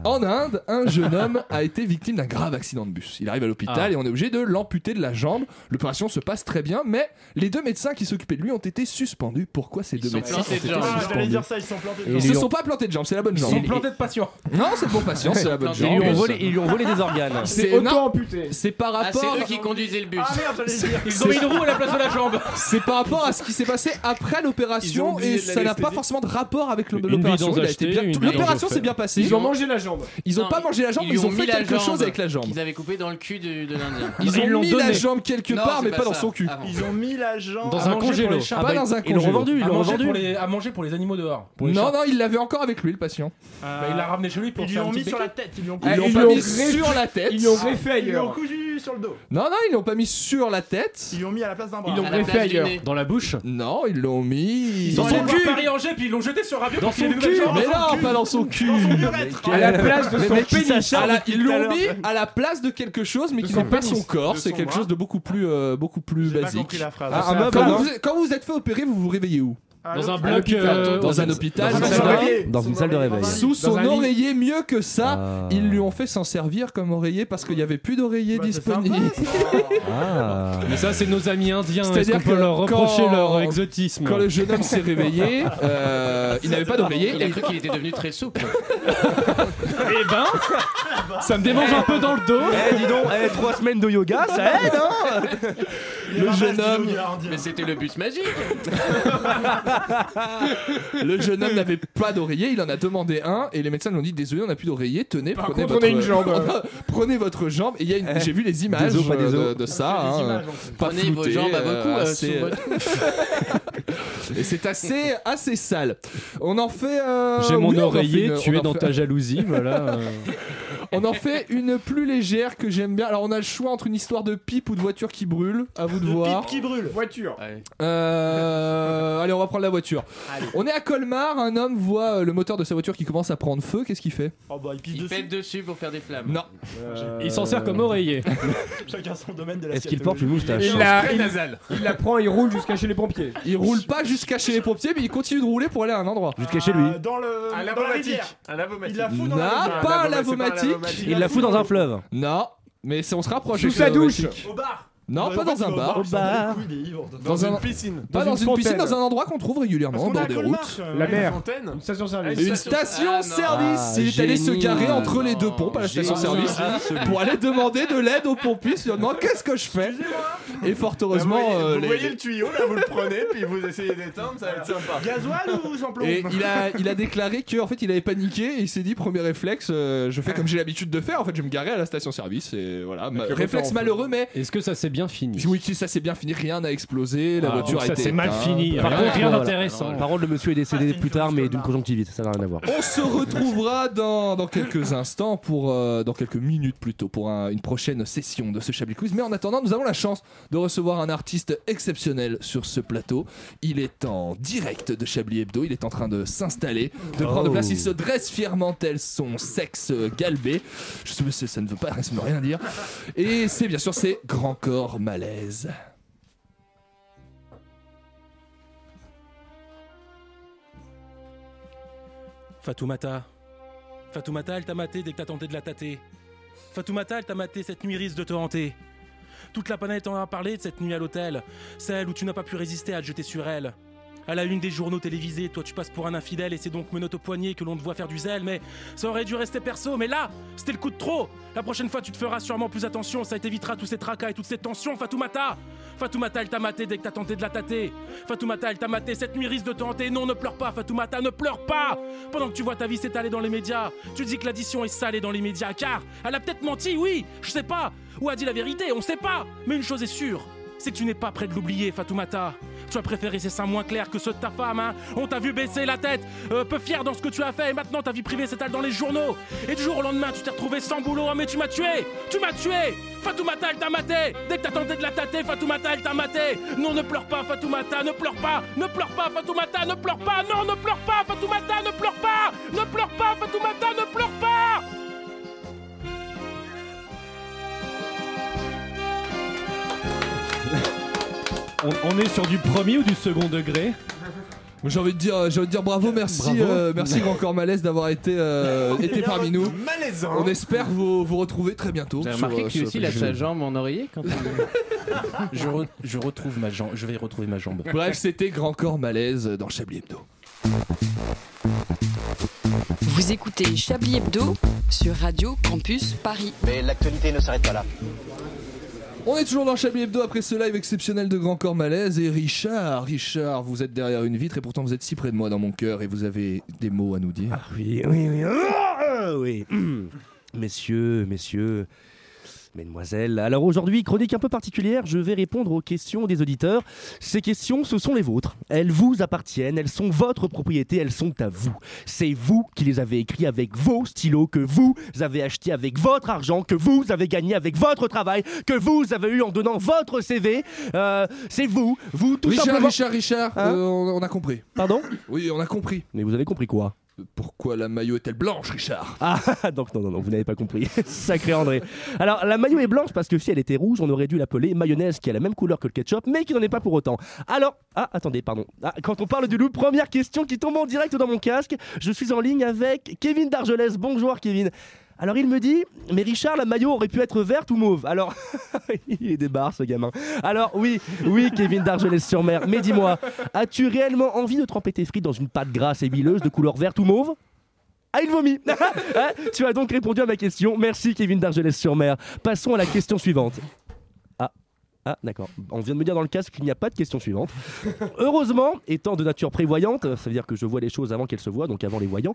En Inde, un jeune homme a été victime d'un grave accident de bus. Il arrive à l'hôpital Ah. et on est obligé de l'amputer de la jambe. L'opération se passe très bien, mais les deux médecins qui s'occupaient de lui ont été suspendus. Pourquoi ces deux sont médecins plantés ont été jambes. Ah, J'allais suspendus dire ça, ils sont plantés. Ils ils se sont pas plantés de jambe, c'est la bonne Ils jambe. sont plantés de patient. Non, c'est le bon patient, c'est la bonne jambe. Ils lui ont volé, ils lui ont volé des organes. C'est Auto-amputé. c'est par Ah, c'est rapport. eux qui conduisaient le bus. Ah merde, j'allais dire. Ils ont mis une roue à la place de la jambe. C'est par rapport à ce qui s'est passé après Ils l'opération et ça n'a pas l'anesthésie. Forcément de rapport avec l'opération. L'opération s'est bien passée. Ils ont mangé la jambe. Ils ont Non, pas mangé la jambe, ils ils ont ont fait quelque jambe chose avec la jambe. Qu'ils avaient coupé dans le cul de, de l'Indien. Ils Ils ont l'ont mis la jambe quelque part, mais pas dans son cul. Ah. Ils ont mis la jambe. Dans un congélo. chats. Pas dans un Ils l'ont congélo. revendu, ils l'ont manger, revendu. pour les, à manger pour les animaux dehors. Non, non, il l'avait encore avec lui, le patient. Bah, il l'a ramené chez lui pour Ils lui ont mis sur la tête. Ils lui ont Ils Ils l'ont l'ont pas mis sur la tête. Ils l'ont Ils lui ont ailleurs. Cousu sur le dos. Non, non, ils l'ont pas mis sur la tête. Ils lui ont mis à la place d'un bras. Ils l'ont greffé ailleurs. Dans la bouche Non, ils l'ont mis. Dans son cul. Paris-Angers puis ils l'ont jeté sur Radio Dans son cul. Mais non, pas dans son cul. À la place de son pénis. ils l'ont mis à la place de quelque chose, mais qui n'est pas son corps. C'est quelque chose de beaucoup plus, euh, basique. Ah, meuble, Quand vous, êtes fait opérer, vous vous réveillez où? Dans le- un bloc. euh, Dans un hôpital. Dans Dans un oreiller. Dans une salle de réveil. Dans Sous son oreiller, mieux que ça, Ah. ils lui ont fait s'en servir comme oreiller parce qu'il n'y avait plus d'oreiller Bah, disponible. Ah. Mais ça, c'est nos amis indiens. Est-ce C'est-à-dire qu'on peut leur reprocher quand- leur exotisme Quand le jeune homme s'est réveillé, euh, il n'avait pas d'oreiller. Il a cru qu'il était devenu très souple. Eh ben, ça me démange un peu dans le dos. Eh, dis donc, eh, trois semaines de yoga, ça aide, hein Le jeune homme, Mais c'était le bus magique. le jeune homme n'avait pas d'oreiller, il en a demandé un et les médecins lui ont dit désolé on n'a plus d'oreiller, tenez, Par prenez contre, votre on a une jambe. prenez votre jambe et il y a une- j'ai vu les images des os, pas des euh, os. de, de ça, hein, pas Prenez vos floutées, jambes à beaucoup euh, euh, assez- sous votre et c'est assez assez sale. On en fait euh, J'ai mon oui, on en fait oreiller, une- tu on es en dans fait- ta jalousie, voilà. euh. On en fait une plus légère que j'aime bien. Alors on a le choix entre une histoire de pipe ou de voiture qui brûle, à vous de, voir. Pipe qui brûle. Voiture. Euh, allez, on va prendre la voiture. Allez. On est à Colmar, un homme voit euh, le moteur de sa voiture qui commence à prendre feu. Qu'est-ce qu'il fait? Oh bah il pisse Il dessus. pète dessus pour faire des flammes. Non. Il s'en sert comme oreiller. Chacun son domaine de la Est-ce qu'il porte une moustache Il la, il, il la prend, il roule jusqu'à chez les pompiers. Il roule pas jusqu'à chez les pompiers, mais il continue de rouler pour aller à un endroit. Jusqu'à chez lui. Euh, Dans le. Un lavomatique. Il la fout dans Non, la pas un c'est lavomatique. Il la fout dans un fleuve. Non, mais c'est- on se rapproche. Sous avec sa le douche. Au bar. Non, pas dans un bar. Au. Dans Dans un- une piscine. Pas Dans dans une piscine, dans un endroit qu'on trouve régulièrement bord des routes. euh, La mer. Une station Ah, service. une station-service. Ah, il est allé se garer entre les deux pompes à la station-service pour aller demander de l'aide aux pompistes. Il demande qu'est-ce que je fais? Et fort heureusement, Vous voyez, euh, voyez le tuyau là, vous le prenez, puis vous essayez d'éteindre, ça va être sympa. Gasoil ou sans plomb Et il a, déclaré qu'en fait il avait paniqué et il s'est dit premier réflexe euh, je fais comme j'ai l'habitude de faire en fait je vais me garer à la station service et voilà réflexe malheureux mais Est-ce que ça s'est bien fini oui ça s'est bien fini rien n'a explosé la Ah, voiture donc a ça été s'est mal éteinte. fini. Par Rien- contre, rien d'intéressant. Par contre, le monsieur est décédé Ah, c'est plus tard, mais d'une conjonctivite, ça n'a rien à voir. On se retrouvera dans, dans quelques instants pour euh, dans quelques minutes plutôt pour un- une prochaine session de ce Chablis Quiz. Mais en attendant, nous avons la chance de recevoir un artiste exceptionnel sur ce plateau. Il est en direct de Chablis Hebdo. Il est en train de s'installer, de prendre Oh. place. Il se dresse fièrement tel son sexe euh, galbé. Je sais, mais ça ne veut pas, ça ne veut rien dire. Et c'est bien sûr c'est Grand Corps Malaise. Fatoumata. Fatoumata, elle t'a maté dès que t'as tenté de la tâter. Fatoumata, elle t'a maté cette nuit risque de te hanter. Toute la planète en a parlé de cette nuit à l'hôtel, celle où tu n'as pas pu résister à te jeter sur elle. À la une des journaux télévisés, toi tu passes pour un infidèle et c'est donc menotte au poignet que l'on te voit faire du zèle, mais ça aurait dû rester perso, mais là, c'était le coup de trop. La prochaine fois tu te feras sûrement plus attention, ça t'évitera tous ces tracas et toutes ces tensions, Fatoumata Fatoumata, elle t'a maté dès que t'as tenté de la tâter. Fatoumata, elle t'a maté, cette nuit risque de te hanter, non ne pleure pas Fatoumata, ne pleure pas. Pendant que tu vois ta vie s'étaler dans les médias, tu dis que l'addition est salée dans les médias, car elle a peut-être menti, oui, je sais pas. Ou a dit la vérité, on sait pas. Mais une chose est sûre, c'est que tu n'es pas prêt de l'oublier, Fatoumata. Tu as préféré ces seins moins clairs que ceux de ta femme, hein. On t'a vu baisser la tête, euh, peu fier dans ce que tu as fait, et maintenant ta vie privée s'étale dans les journaux. Et du jour au lendemain, tu t'es retrouvé sans boulot, hein, mais tu m'as tué Tu m'as tué. Fatoumata, elle t'a maté. Dès que t'as tenté de la tâter, Fatoumata, elle t'a maté. Non, ne pleure pas, Fatoumata, ne pleure pas Ne pleure pas, Fatoumata, ne pleure pas. Non, ne pleure pas, Fatoumata, ne pleure pas Ne pleure pas, Fatoumata, ne pleure pas On, on est sur du premier ou du second degré J'ai envie de dire, j'ai envie de dire bravo, merci, Bravo. euh, merci Grand Corps Malaise d'avoir été, euh, été parmi nous. Malaisant. On espère vous, vous retrouver très bientôt. J'ai remarqué euh, que lui sur aussi a sa jambe en oreiller quand il... Je, re- je retrouve ma jambe. Je vais retrouver ma jambe. Bref, c'était Grand Corps Malaise dans Chablis Hebdo. Vous écoutez Chablis Hebdo sur Radio Campus Paris. Mais l'actualité ne s'arrête pas là. On est toujours dans Chablis Hebdo après ce live exceptionnel de Grand Corps Malaise. Et Richard, Richard, vous êtes derrière une vitre et pourtant vous êtes si près de moi dans mon cœur et vous avez des mots à nous dire. Oui, oui, oui. Ah, oui. Messieurs, messieurs, mesdemoiselles. Alors aujourd'hui, chronique un peu particulière, je vais répondre aux questions des auditeurs. Ces questions, ce sont les vôtres. Elles vous appartiennent, elles sont votre propriété, elles sont à vous. C'est vous qui les avez écrits avec vos stylos, que vous avez achetés avec votre argent, que vous avez gagné avec votre travail, que vous avez eu en donnant votre CV. Euh, c'est vous, vous tout Richard, simplement. Richard, Richard, Hein euh, on a compris. Pardon? Oui, on a compris. Mais vous avez compris quoi? Pourquoi la maillot est-elle blanche, Richard? Ah, donc non, non, non, vous n'avez pas compris. Sacré André. Alors, la maillot est blanche parce que si elle était rouge, on aurait dû l'appeler mayonnaise qui a la même couleur que le ketchup, mais qui n'en est pas pour autant. Alors, ah, attendez, pardon. Ah, quand on parle du loup, première question qui tombe en direct dans mon casque. Je suis en ligne avec Kevin d'Argelès. Bonjour, Kevin. Alors il me dit, mais Richard, la maillot aurait pu être verte ou mauve. Alors, il est ce gamin. Alors oui, oui Kevin d'Argelès-sur-Mer, mais dis-moi, as-tu réellement envie de tremper tes frites dans une pâte grasse et huileuse de couleur verte ou mauve? Ah, il vomit Hein Tu as donc répondu à ma question. Merci, Kevin d'Argelès-sur-Mer. Passons à la question suivante. Ah. D'accord. On vient de me dire dans le casque qu'il n'y a pas de question suivante. Heureusement, étant de nature prévoyante, ça veut dire que je vois les choses avant qu'elles se voient, donc avant les voyants.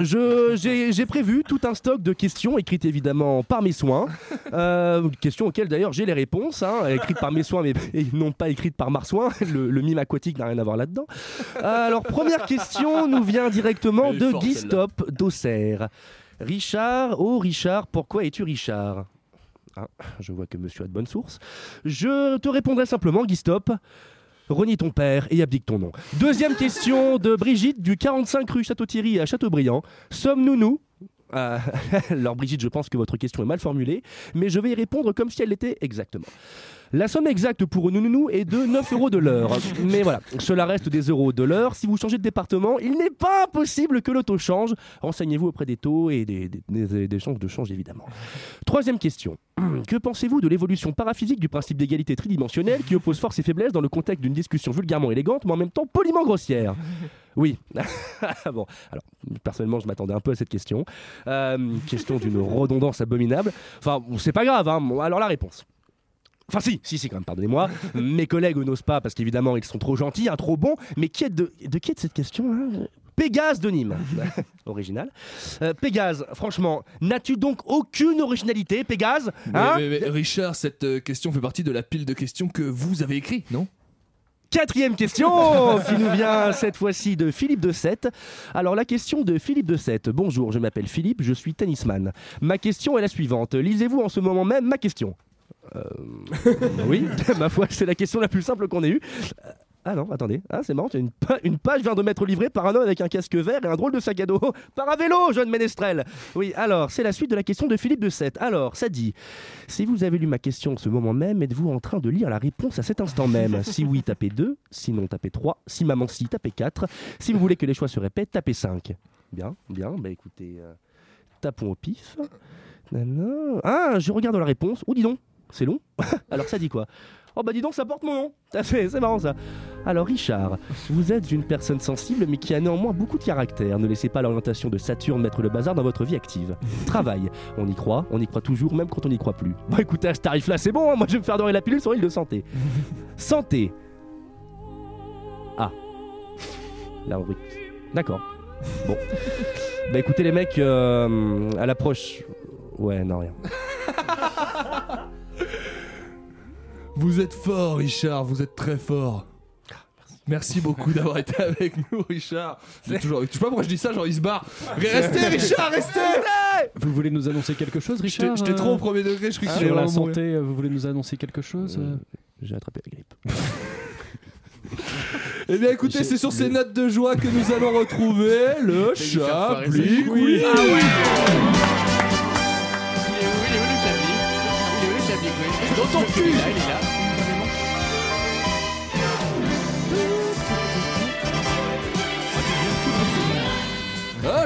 Je- J'ai prévu tout un stock de questions écrites évidemment par mes soins. Euh, questions auxquelles d'ailleurs j'ai les réponses, hein, écrites par mes soins mais et non pas écrites par Marsouin. Le, le mime aquatique n'a rien à voir là-dedans. Euh, alors première question nous vient directement de Guy. Stop d'Auxerre. Richard, oh Richard, pourquoi es-tu Richard? Ah, Je vois que monsieur a de bonnes sources. Je te répondrai simplement, Guy Stop. Renie ton père et abdique ton nom. Deuxième question de Brigitte du 45 rue Château-Thierry à Châteaubriand. Sommes-nous nous Euh, Alors Brigitte, je pense que votre question est mal formulée, mais je vais y répondre comme si elle l'était exactement. La somme exacte pour nous est de 9 euros de l'heure. Mais voilà, cela reste des euros de l'heure. Si vous changez de département, il n'est pas impossible que le taux change. Renseignez-vous auprès des taux et des, des, des- des chances de change, évidemment. Troisième question. Que pensez-vous de l'évolution paraphysique du principe d'égalité tridimensionnelle qui oppose force et faiblesse dans le contexte d'une discussion vulgairement élégante, mais en même temps poliment grossière? Oui. bon, alors, personnellement, je m'attendais un peu à cette question. Euh, question d'une redondance abominable. Enfin, c'est pas grave, hein. Bon, alors la réponse. Enfin si, si, si quand même, pardonnez-moi. Mes collègues n'osent pas parce qu'évidemment ils sont trop gentils, hein, trop bons. Mais qui est de, de qui est de cette question hein? Pégase de Nîmes. Original. Euh, Pégase, franchement, n'as-tu donc aucune originalité, Pégase? Hein? mais, mais- mais Richard, cette euh, question fait partie de la pile de questions que vous avez écrit, non? Quatrième question qui nous vient cette fois-ci de Philippe de Sète. Alors la question de Philippe de Sète. Bonjour, je m'appelle Philippe, je suis tennisman. Ma question est la suivante. Lisez-vous en ce moment même ma question? Euh, Oui, ma foi, c'est la question la plus simple qu'on ait eue. Ah non, attendez. Ah, c'est marrant, une, pa- une page vient de m'être livrée par un homme avec un casque vert et un drôle de sac à dos. Par un vélo, jeune ménestrel. Oui, alors, c'est la suite de la question de Philippe de Sète. Alors, ça dit Si vous avez lu ma question en ce moment même, êtes-vous en train de lire la réponse à cet instant même? Si oui, tapez 2. Sinon, tapez 3. Si maman si, tapez 4. Si vous voulez que les choix se répètent, tapez 5. Bien, bien. Bah écoutez, euh, tapons au pif. Nana. Ah, je regarde la réponse. Oh, dis donc, c'est long. Alors, ça dit quoi? Oh bah dis donc, ça porte mon nom. C'est marrant ça. Alors Richard, vous êtes une personne sensible mais qui a néanmoins beaucoup de caractère. Ne laissez pas l'orientation de Saturne mettre le bazar dans votre vie active. Travail, on y croit, on y croit toujours même quand on n'y croit plus. Bon écoutez, à ce tarif-là c'est bon, hein. moi je vais me faire dorer la pilule sur l'île de santé. Santé. Ah. La rubrique. D'accord. Bon. Bah écoutez les mecs, euh, à l'approche... Ouais, non rien. Vous êtes fort, Richard, vous êtes très fort. Merci beaucoup d'avoir été avec nous, Richard. J'ai Toujours, je sais pas pourquoi je dis ça, genre il se barre. Restez, Richard, restez Vous voulez nous annoncer quelque chose, Richard j'étais euh, trop au premier degré, je crois que Sur la santé, euh, vous voulez nous annoncer quelque chose euh J'ai attrapé la grippe. Eh bien écoutez, c'est sur ces notes de joie que nous allons retrouver le Chablis Quiz. Ah ouais Il est où Il est où le Chablis Il est où le Chablis Quiz Dans ton Il est cul là, il est là.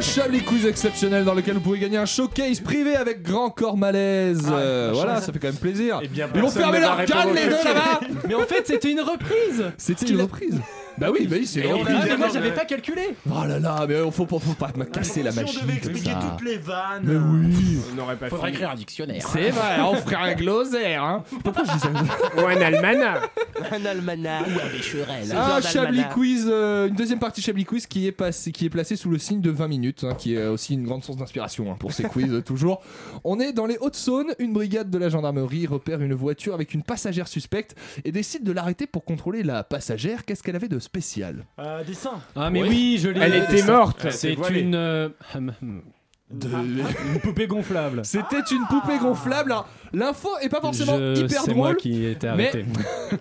Chablis Quiz exceptionnel dans lequel vous pouvez gagner un showcase privé avec Grand Corps Malaise. Euh, voilà, ça fait quand même plaisir. Eh bien, Ils vont fermer leur gueule les deux là-bas Mais en fait, c'était une reprise. C'était une reprise. Bah oui, bah oui, c'est Et une on reprise. a- mais moi, j'avais pas calculé. Oh là là, mais faut, faut, faut pas me casser la Si on devait expliquer ça. toutes les vannes. Mais oui. On n'aurait pas Faudrait fini. écrire un dictionnaire. C'est vrai, on ferait un glossaire, hein. Pourquoi je dis ça Ou un almanach. Un almanach ou un bécherel. Un Chablis Quiz, euh, une deuxième partie Chablis Quiz qui est, passé, qui est placée sous le signe de 20 minutes, hein, qui est aussi une grande source d'inspiration hein, pour ces quiz euh, toujours. On est dans les Hauts-de-Saône, une brigade de la gendarmerie repère une voiture avec une passagère suspecte et décide de l'arrêter pour contrôler la passagère. Qu'est-ce qu'elle avait de spécial Euh, des seins. Ah mais oui, je l'ai. Elle était morte. C'est une euh, hum, hum, une poupée gonflable. C'était une poupée gonflable. Alors, L'info est pas forcément Je- hyper C'est moi drôle. qui ai été mais- arrêté.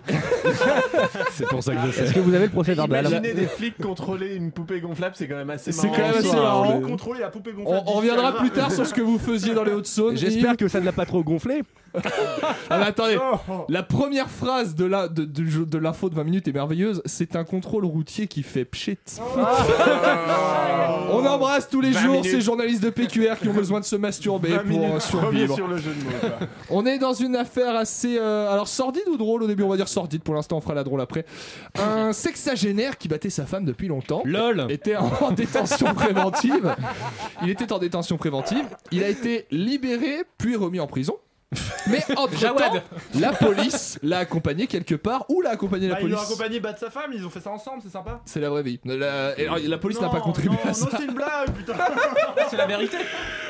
c'est pour ça que je Est-ce sais. que vous avez le procès verbal Imaginez des flics contrôler une poupée gonflable, c'est quand même assez C'est marrant. quand même assez Soit, marrant. le- Contrôler la poupée On, gonflable. on reviendra plus tard sur ce que vous faisiez dans les Hauts-de-Saône. J'espère que ça ne l'a pas trop gonflé. Ah, mais attendez, la première phrase de la- de, de, de- de l'info de 20 minutes est merveilleuse. C'est un contrôle routier qui fait pchit. On embrasse tous les 20 jours minutes. ces journalistes de PQR qui ont besoin de se masturber 20 pour euh, survivre. sur le jeu de mots. quoi. On est dans une affaire assez. euh, alors sordide ou drôle au début On va dire sordide pour l'instant, on fera la drôle après. Un sexagénaire qui battait sa femme depuis longtemps. LOL. était en, en détention préventive. Il était en détention préventive. Il a été libéré puis remis en prison. Mais entre temps, la police l'a accompagné quelque part. Où l'a accompagné la Bah, ils l'ont police accompagné battre sa femme, ils ont fait ça ensemble, c'est sympa. C'est la vraie vie. La, et alors, la police n'a pas contribué non, à ça. Non, c'est une blague, putain. C'est la vérité.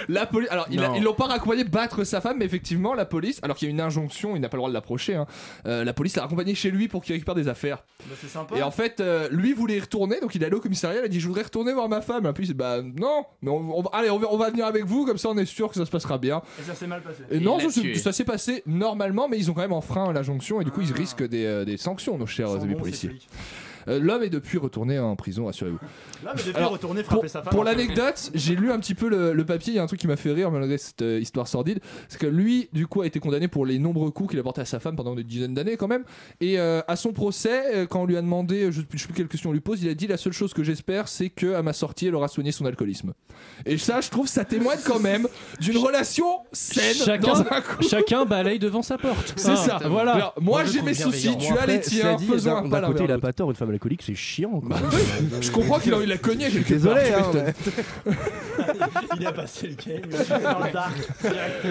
La police. Alors, il a- Non. ils l'ont pas accompagné battre sa femme, mais effectivement, la police. Alors qu'il y a une injonction, il n'a pas le droit de l'approcher. hein, euh, la police l'a accompagné chez lui pour qu'il récupère des affaires. Bah, c'est sympa. Et en fait, euh, lui voulait y retourner, donc il est allé au commissariat. Il a dit Je voudrais retourner voir ma femme. Et puis, il dit, bah non, mais on, on va- allez, on va, on va venir avec vous, comme ça, on est sûr que ça se passera bien. Et ça s'est mal passé. Et non, l'a ça, s'est- tué. ça s'est passé normalement, mais ils ont quand même enfreint l'injonction et du coup ils Ah. risquent des, euh, des sanctions, nos chers amis policiers. Euh, L'homme est depuis retourné en prison, rassurez-vous. Là, mais depuis Alors, retourner Pour, frapper sa femme. pour peu. l'anecdote, j'ai lu un petit peu le, le papier, il y a un truc qui m'a fait rire malgré cette euh, histoire sordide, c'est que lui, du coup, a été condamné pour les nombreux coups qu'il a portés à sa femme pendant des dizaines d'années quand même. Et euh, à son procès, quand on lui a demandé, je ne sais plus quelle question on lui pose, il a dit la seule chose que j'espère, c'est que à ma sortie, elle aura soigné son alcoolisme. Et ça, je trouve, ça témoigne quand même d'une relation saine Chacun, dans un couple. chacun balaye devant sa porte. C'est Ah, ça. Voilà. Alors, moi, j'ai mes soucis, tu as les tiens, faisons d'un- un pas côté, il a pas tort, une femme alcoolique, c'est chiant. quoi. Je comprends qu'il a eu la cogné quelque Désolé, part. hein, mais- Il a passé le game, il est dans le dark. direct.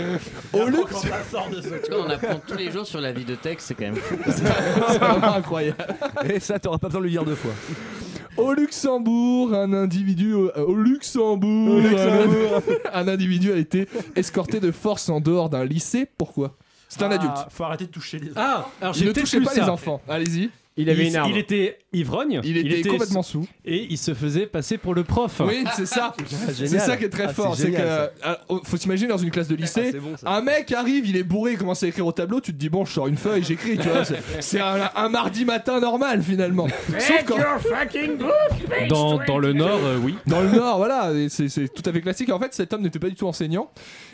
Au après, luxe. Quand ça sort de ce En tout cas, on apprend tous les jours sur la vie de Tex, c'est quand même fou. C'est vraiment incroyable. Et ça, t'auras pas besoin de le dire deux fois. Au Luxembourg, un individu au, au Luxembourg, Un, un individu a été escorté de force en dehors d'un lycée. Pourquoi? C'est un Ah, adulte. Faut arrêter de toucher les. Ah, alors j'ai ne peut-être touchez lu pas ça. les enfants. Allez-y. Il avait il, une arme. il était ivrogne. Il était complètement sous. Et il se faisait passer pour le prof. Oui, c'est ça. c'est ça qui est très Ah, fort. c'est que euh, euh, faut s'imaginer dans une classe de lycée, Ah, bon, un mec arrive, il est bourré, il commence à écrire au tableau. Tu te dis bon, je sors une feuille, j'écris. Tu vois, c'est- un, un mardi matin normal finalement. Sauf quand Dans, dans le Nord, euh, oui. dans le Nord, voilà, c'est c'est tout à fait classique. En fait, cet homme n'était pas du tout enseignant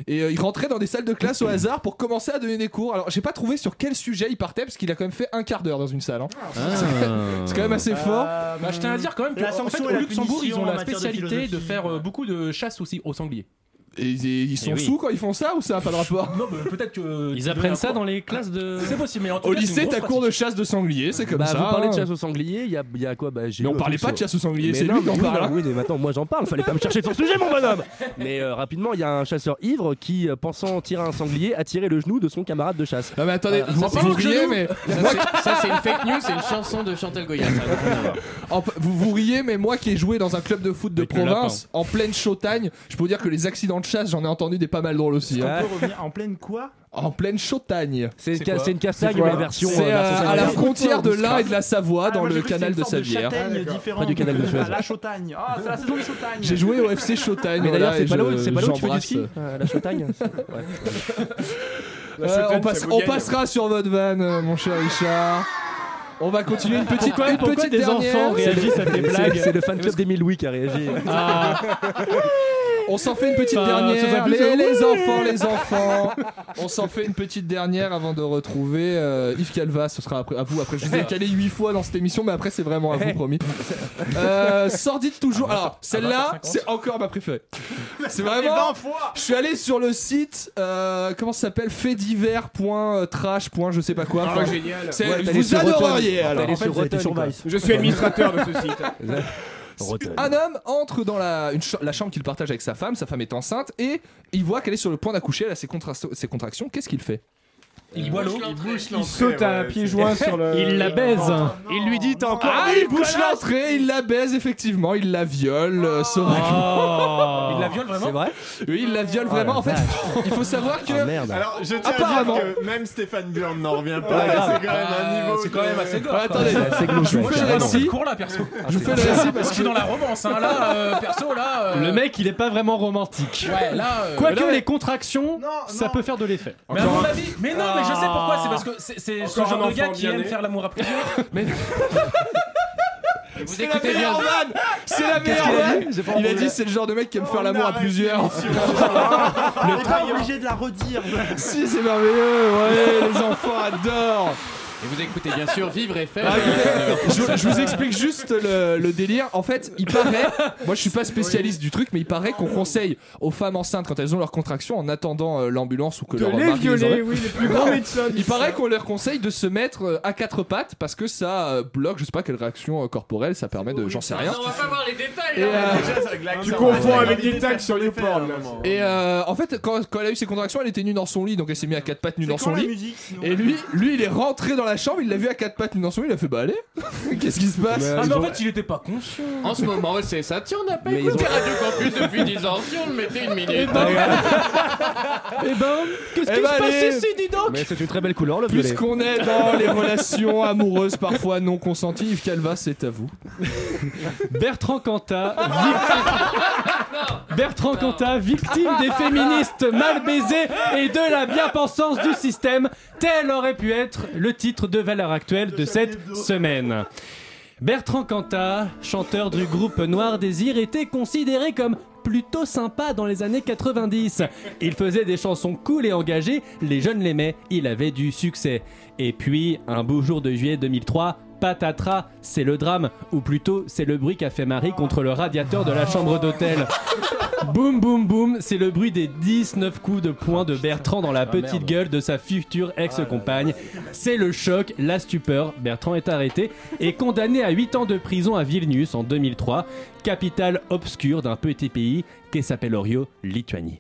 et euh, il rentrait dans des salles de classe au hasard pour commencer à donner des cours. Alors, j'ai pas trouvé sur quel sujet il partait parce qu'il a quand même fait un quart d'heure dans une salle. hein. C'est quand même assez fort. Euh, Bah, je tiens à dire quand même La qu'en sanction fait, et au la Luxembourg, ils punition ont en la matière de spécialité de, philosophie. faire euh, beaucoup de chasse aussi aux sangliers. Et ils, ils sont Eh oui. sous quand ils font ça ou ça a pas de rapport Non, mais peut-être que. Ils apprennent ça dans les classes de. C'est possible, mais en tout Au cas, une lycée, t'as cours de chasse de sanglier, c'est comme Bah, ça. vous parlez de chasse au sanglier, il y a, il y a quoi bah, j'ai Mais on parlait pas de chasse au sanglier, Mais c'est non, lui qui en parle. non, hein. Oui, mais maintenant, moi j'en parle, fallait pas me chercher ton sujet, mon bonhomme Mais euh, rapidement, il y a un chasseur ivre qui, euh, pensant tirer un sanglier, a tiré le genou de son camarade de chasse. Ah mais attendez, vous, riez, mais Ça, c'est- une fake news, c'est une chanson de Chantal Goya. vous, riez, mais moi qui ai joué dans un club de foot de province en pleine Chautagne, je peux vous dire que les accidents de chasse, j'en ai entendu des pas mal drôles aussi. hein. On peut revenir en pleine quoi? En pleine Chautagne. C'est une, ca- une castagne, mais version. C'est euh, version euh, à la frontière de l'Ain et de la Savoie, Ah, dans moi, j'ai le cru que canal de c'était une sorte Savière. châtaigne Ah, différente Pas du canal de Suez. Ah, La Chautagne. Ah, c'est la saison des Chautagnes. J'ai joué au FC Chautagne. Mais d'ailleurs, voilà, c'est et pas là où je- c'est pas là où tu fais du j'embrasse, ski euh, La Chautagne Euh, Chautagne, on, passe- passera sur votre van, euh, mon cher Richard. On va continuer une petite, Pourquoi, une pourquoi petite des dernière. enfants réagissent à tes C'est- blagues C'est le fan club d'Émile Louis qui a réagi. Ah, on s'en fait une petite Enfin, dernière. Les, les enfants, les enfants. On s'en fait une petite dernière avant de retrouver euh, Yves Calva. Ce sera après, à vous. Après, je vous ai calé 8 fois dans cette émission, mais après, c'est vraiment à vous, promis. Euh, sordide toujours. Alors, celle-là, c'est encore ma préférée. C'est vraiment. Je suis allé sur le site, euh, comment ça s'appelle? Faitdivers.trash. Je sais pas quoi. Ah, Enfin, génial. Ouais, vous adoreriez alors. En fait, sur sur. Je suis administrateur de ce site. Un homme entre dans la, chambre qu'il partage avec sa femme, sa femme est enceinte, et il voit qu'elle est sur le point d'accoucher, elle a ses contractions. Qu'est-ce qu'il fait? Il boit l'eau. Il saute à pieds joints sur le. Il la baise. Il lui dit t'as encore Ah, il bouche l'entrée, il la baise effectivement, il la viole. euh, Oh. Il la viole vraiment C'est vrai Oui, il la viole Oh vraiment. En fait, il faut savoir que. Ah merde. Alors, je tiens Apparemment. à dire que même Stéphane Burn n'en revient pas. C'est quand même un niveau. C'est quand même assez gore. Attendez, glauque, je vous fais le suis récit. là, perso. Je vous fais le récit Je parce suis que. dans la romance, hein. Là, euh, perso, là. euh, Le mec, il est pas vraiment romantique. Ouais, là. Quoique les contractions, ça peut faire de l'effet. Mais à mon avis, mais non, mais je sais pourquoi. C'est parce que c'est- c'est ce Encore genre de gars qui bien aime né. faire l'amour à plusieurs. Vous C'est la écoutez bien. C'est la meilleure vanne Il a dit c'est le genre de mec qui aime faire l'amour à plusieurs. On est pas obligé de la redire. si, c'est merveilleux, ouais, les enfants adorent Et vous écoutez bien sûr Vivre et Faire. Ah, je, je vous explique juste le, le délire. En fait, il paraît, moi je suis pas spécialiste du truc, mais il paraît qu'on conseille aux femmes enceintes quand elles ont leurs contractions en attendant euh, l'ambulance ou que De leur les mari les violer, emmène. oui, les plus grands médecins. Il paraît qu'on leur conseille de se mettre euh, à quatre pattes parce que ça euh, bloque, je sais pas quelle réaction corporelle, ça permet de, j'en sais rien. on va pas voir les détails. Et, là. euh, Tu confonds avec des tags sur YouPorn. et euh, en fait, quand, quand elle a eu ses contractions, elle était nue dans son lit, donc elle s'est mise à quatre pattes nue dans son lit. musique, sinon Et lui, lui, il est rentré dans la chambre, il l'a vu à quatre pattes nue dans son lit, il a fait bah allez, qu'est-ce qui se passe? Ah, mais en fait, il était pas conscient. En ce moment, c'est ça. Tiens, on n'a pas Mais écouté ont- Radio Campus depuis 10 ans. Si on le mettait une minute. Eh ben, qu'est-ce Eh qui ben, se passe allez. ici, dis donc? Mais c'est une très belle couleur le violet. Puisqu'on est dans les relations amoureuses parfois non consenties, Yves Calva, c'est à vous. Bertrand Cantat, vic- Bertrand Cantat, victime des féministes mal baisées et de la bien-pensance du système, tel aurait pu être le titre de valeur actuelle de cette semaine. Bertrand Cantat, chanteur du groupe Noir Désir, était considéré comme plutôt sympa dans les années 90. Il faisait des chansons cool et engagées, les jeunes l'aimaient, il avait du succès. Et puis, un beau jour de juillet 2003, patatras, c'est le drame, ou plutôt c'est le bruit qu'a fait Marie contre le radiateur de la chambre d'hôtel. Boum boum boum, c'est le bruit des 19 coups de poing de Bertrand dans la petite gueule de sa future ex-compagne. C'est le choc, la stupeur. Bertrand est arrêté et condamné à 8 ans de prison à Vilnius en 2003, capitale obscure d'un petit pays qui s'appelle Orio, Lituanie.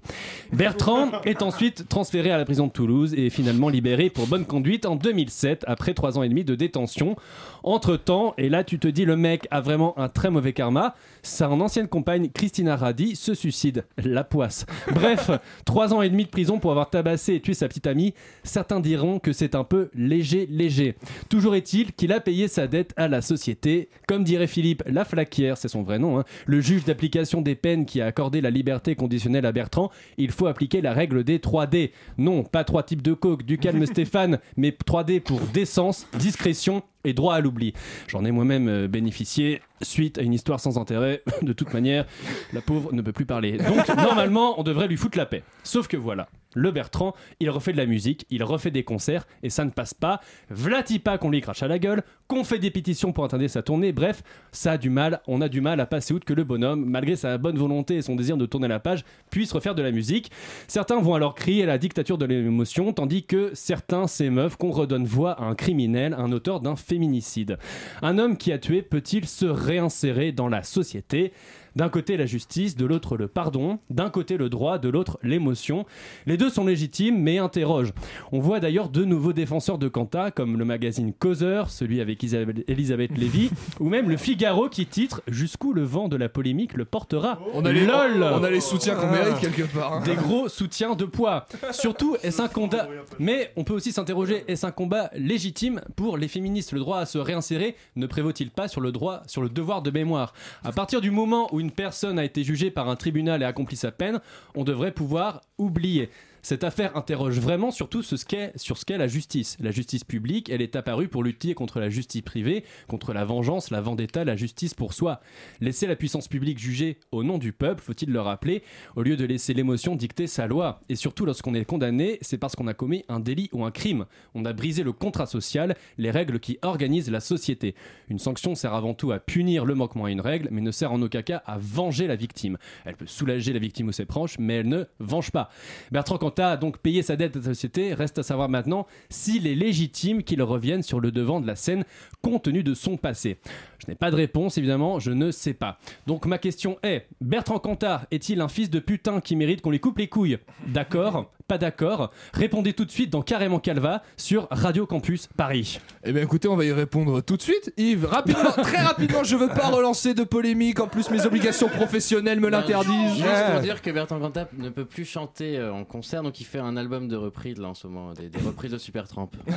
Bertrand est ensuite transféré à la prison de Toulouse et finalement libéré pour bonne conduite en 2007 après 3 ans et demi de détention. Entre temps, et là tu te dis le mec a vraiment un très mauvais karma, sa ancienne compagne Christina Radi se suicide, la poisse. Bref, 3 ans et demi de prison pour avoir tabassé et tué sa petite amie, certains diront que c'est un peu léger léger. Toujours est-il qu'il a payé sa dette à la société, comme dirait Philippe Laflaquière, c'est son vrai nom, hein, le juge d'application des peines qui a accordé la liberté conditionnelle à Bertrand, il faut appliquer la règle des 3D. Non, pas trois types de coke, du calme Stéphane, mais 3D pour décence, discrétion et droit à l'oubli. J'en ai moi-même euh, bénéficié suite à une histoire sans intérêt. De toute manière, la pauvre ne peut plus parler. Donc normalement, on devrait lui foutre la paix. Sauf que voilà, le Bertrand, il refait de la musique, il refait des concerts et ça ne passe pas. Vlati pas qu'on lui crache à la gueule, qu'on fait des pétitions pour atteindre sa tournée. Bref, ça a du mal, on a du mal à passer outre que le bonhomme, malgré sa bonne volonté et son désir de tourner la page, puisse refaire de la musique. Certains vont alors crier à la dictature de l'émotion, tandis que certains s'émeuvent qu'on redonne voix à un criminel, un auteur d'un féminicide. Un homme qui a tué peut-il se réinsérer dans la société? D'un côté la justice, de l'autre le pardon, d'un côté le droit, de l'autre l'émotion. Les deux sont légitimes mais interrogent. On voit d'ailleurs deux nouveaux défenseurs de Kanta comme le magazine Causeur, celui avec Isabelle- Elisabeth Lévy, ou même le Figaro qui titre Jusqu'où le vent de la polémique le portera? On a les, LOL on a les soutiens qu'on mérite quelque part. hein. des gros soutiens de poids. Surtout, est-ce un combat Mais on peut aussi s'interroger est-ce un combat légitime pour les féministes? Le droit à se réinsérer ne prévaut-il pas sur le droit, sur le devoir de mémoire? À partir du moment où une personne a été jugée par un tribunal et accompli sa peine, on devrait pouvoir oublier. Cette affaire interroge vraiment surtout ce qu'est, sur ce qu'est la justice. La justice publique, elle est apparue pour lutter contre la justice privée, contre la vengeance, la vendetta, la justice pour soi. Laisser la puissance publique juger au nom du peuple, faut-il le rappeler, au lieu de laisser l'émotion dicter sa loi. Et surtout, lorsqu'on est condamné, c'est parce qu'on a commis un délit ou un crime. On a brisé le contrat social, les règles qui organisent la société. Une sanction sert avant tout à punir le manquement à une règle, mais ne sert en aucun cas à venger la victime. Elle peut soulager la victime ou ses proches, mais elle ne venge pas. Bertrand Donc payé sa dette à la société. Reste à savoir maintenant s'il est légitime qu'il revienne sur le devant de la scène compte tenu de son passé. Je n'ai pas de réponse, évidemment, je ne sais pas. Donc ma question est, Bertrand Cantat est-il un fils de putain qui mérite qu'on lui coupe les couilles? D'accord Pas d'accord Répondez tout de suite dans Carrément Calva sur Radio Campus Paris. Eh bien écoutez, on va y répondre tout de suite. Yves, rapidement, très rapidement, je veux pas relancer de polémique, en plus mes obligations professionnelles me l'interdisent. Juste pour dire que Bertrand Cantat ne peut plus chanter euh, en concert, donc il fait un album de reprises là en ce moment, des, des reprises de Supertramp.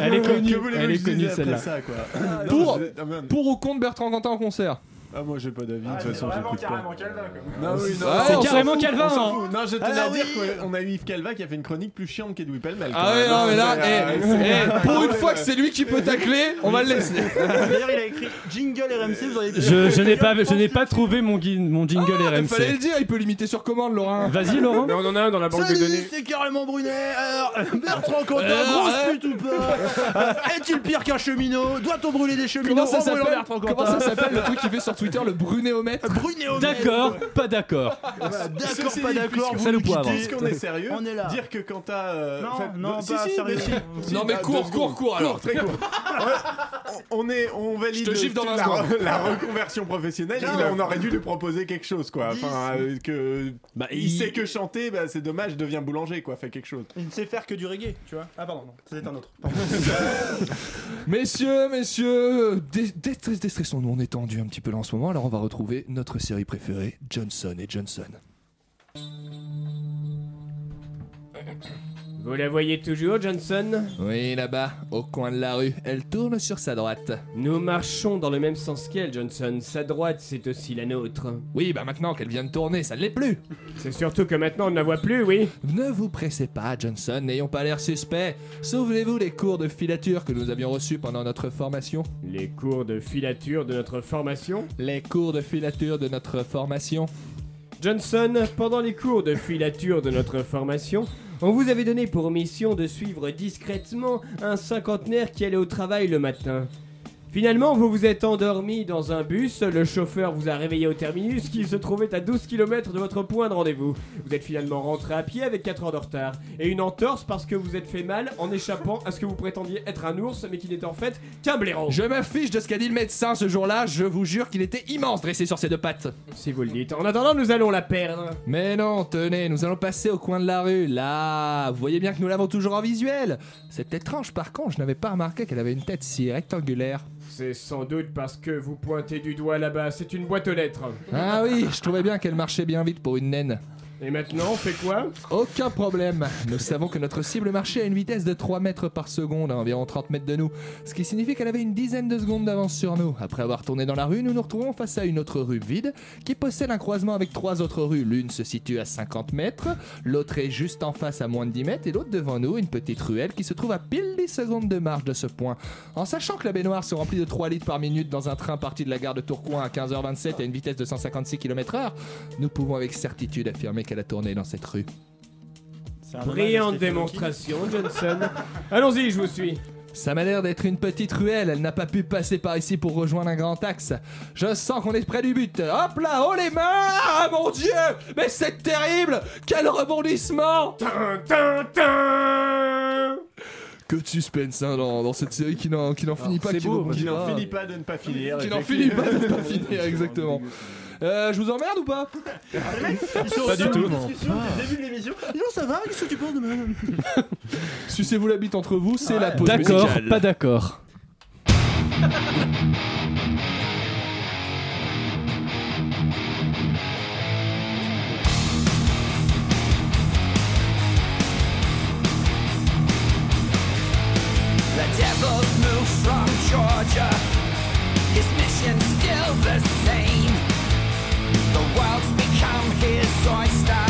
Elle est connue, Que voulez-vous elle que est je connue, après celle-là. ça, quoi Pour, je- ah, man. pour ou contre Bertrand Cantat en concert? Ah, moi j'ai pas d'avis, de toute façon j'écoute pas. Calvin, comme. Non, oui, non, Ouais, C'est carrément fout, Calvin, hein. Non, je tenais Ah, à dire qu'on a eu Yves Calva qui a fait une chronique plus chiante qu'Edoui Pellemel. Ah ouais, non, mais là, eh, eh, pour une fois que c'est lui qui peut tacler, on va le laisser. D'ailleurs, il a écrit Jingle RMC, vous pu. Je, je n'ai pas, je n'ai pas trouvé mon, mon jingle Ah, il fallait le RMC. dire, il peut l'imiter sur commande, Laurent. Vas-y Laurent. Mais on en a un dans la banque de Salut, données. c'est carrément Brunet. Alors, Bertrand Cantat, Alors, grosse pute ou pas Euh, Est-il pire qu'un cheminot? Doit-on brûler des cheminots? Comment ça s'appelle le truc qu'il fait sur Twitter, le brunéomètre Brunéomètre. D'accord, pas d'accord. Voilà, D'accord, Ceci pas dit, d'accord. puisque- ou nous poivre. Puisqu'on est sérieux, On est là. dire que Quentin. euh, Non, fait, non, si, pas si, sérieux. mais si. Non, mais Ah, cours, deux cours, secondes. cours, alors. très court. Ouais, on est, on valide Je te gifle dans la, la seconde. la reconversion professionnelle. On aurait dû lui proposer quelque chose, quoi. Enfin, euh, que Bah, il, il- sait que chanter, bah, c'est dommage, devient boulanger, quoi. Fait quelque chose. Il ne sait faire que du reggae, tu vois. Ah, pardon, non, c'était un autre. Messieurs, messieurs, dé- dé- déstressons-nous, on est tendu un petit peu là en ce alors on va retrouver notre série préférée, Johnson et Johnson. Vous la voyez toujours, Johnson? Oui, là-bas, au coin de la rue, elle tourne sur sa droite. Nous marchons dans le même sens qu'elle, Johnson. Sa droite, c'est aussi la nôtre. Oui, bah maintenant qu'elle vient de tourner, ça ne l'est plus. C'est surtout que maintenant on ne la voit plus, oui. Ne vous pressez pas, Johnson, n'ayons pas l'air suspect. Souvenez-vous des cours de filature que nous avions reçus pendant notre formation? Les cours de filature de notre formation? Les cours de filature de notre formation Johnson, pendant les cours de filature de notre formation, on vous avait donné pour mission de suivre discrètement un cinquantenaire qui allait au travail le matin. Finalement, vous vous êtes endormi dans un bus, le chauffeur vous a réveillé au terminus qui se trouvait à 12 km de votre point de rendez-vous. Vous êtes finalement rentré à pied avec 4 heures de retard. Et une entorse parce que vous êtes fait mal en échappant à ce que vous prétendiez être un ours mais qui n'était en fait qu'un blaireau. Je m'affiche de ce qu'a dit le médecin ce jour-là, je vous jure qu'il était immense dressé sur ses deux pattes. Si vous le dites. En attendant, nous allons la perdre. Mais non, tenez, nous allons passer au coin de la rue, là. Vous voyez bien que nous l'avons toujours en visuel. C'est étrange, par contre, je n'avais pas remarqué qu'elle avait une tête si rectangulaire. C'est sans doute parce que vous pointez du doigt là-bas, c'est une boîte aux lettres. Ah oui, je trouvais bien qu'elle marchait bien vite pour une naine. Et maintenant, on fait quoi? Aucun problème. Nous savons que notre cible marchait à une vitesse de 3 mètres par seconde, à environ 30 mètres de nous. Ce qui signifie qu'elle avait une dizaine de secondes d'avance sur nous. Après avoir tourné dans la rue, nous nous retrouvons face à une autre rue vide qui possède un croisement avec trois autres rues. L'une se situe à 50 mètres, l'autre est juste en face à moins de 10 mètres et l'autre devant nous, une petite ruelle qui se trouve à pile 10 secondes de marche de ce point. En sachant que la baignoire se remplit de 3 litres par minute dans un train parti de la gare de Tourcoing à 15h27 à une vitesse de 156 km/h, nous pouvons avec certitude affirmer qu'elle a tourné dans cette rue. Brillante démonstration, Johnson. Allons-y, je vous suis. Ça m'a l'air d'être une petite ruelle, elle n'a pas pu passer par ici pour rejoindre un grand axe. Je sens qu'on est près du but. Hop là, oh les mains Ah mon dieu Mais c'est terrible Quel rebondissement Que de suspense hein, dans, dans cette série qui n'en finit pas, qui n'en finit pas de ne pas finir. Qui n'en finit pas de ne pas finir, exactement. Euh, je vous emmerde ou pas Pas du tout. Début de l'émission. Non, ça va, qu'est-ce que tu penses de moi Sucez-vous la bite entre vous, c'est la pause D'accord, musicale. pas d'accord. The devil's moved from Georgia. His mission's still the same. The world's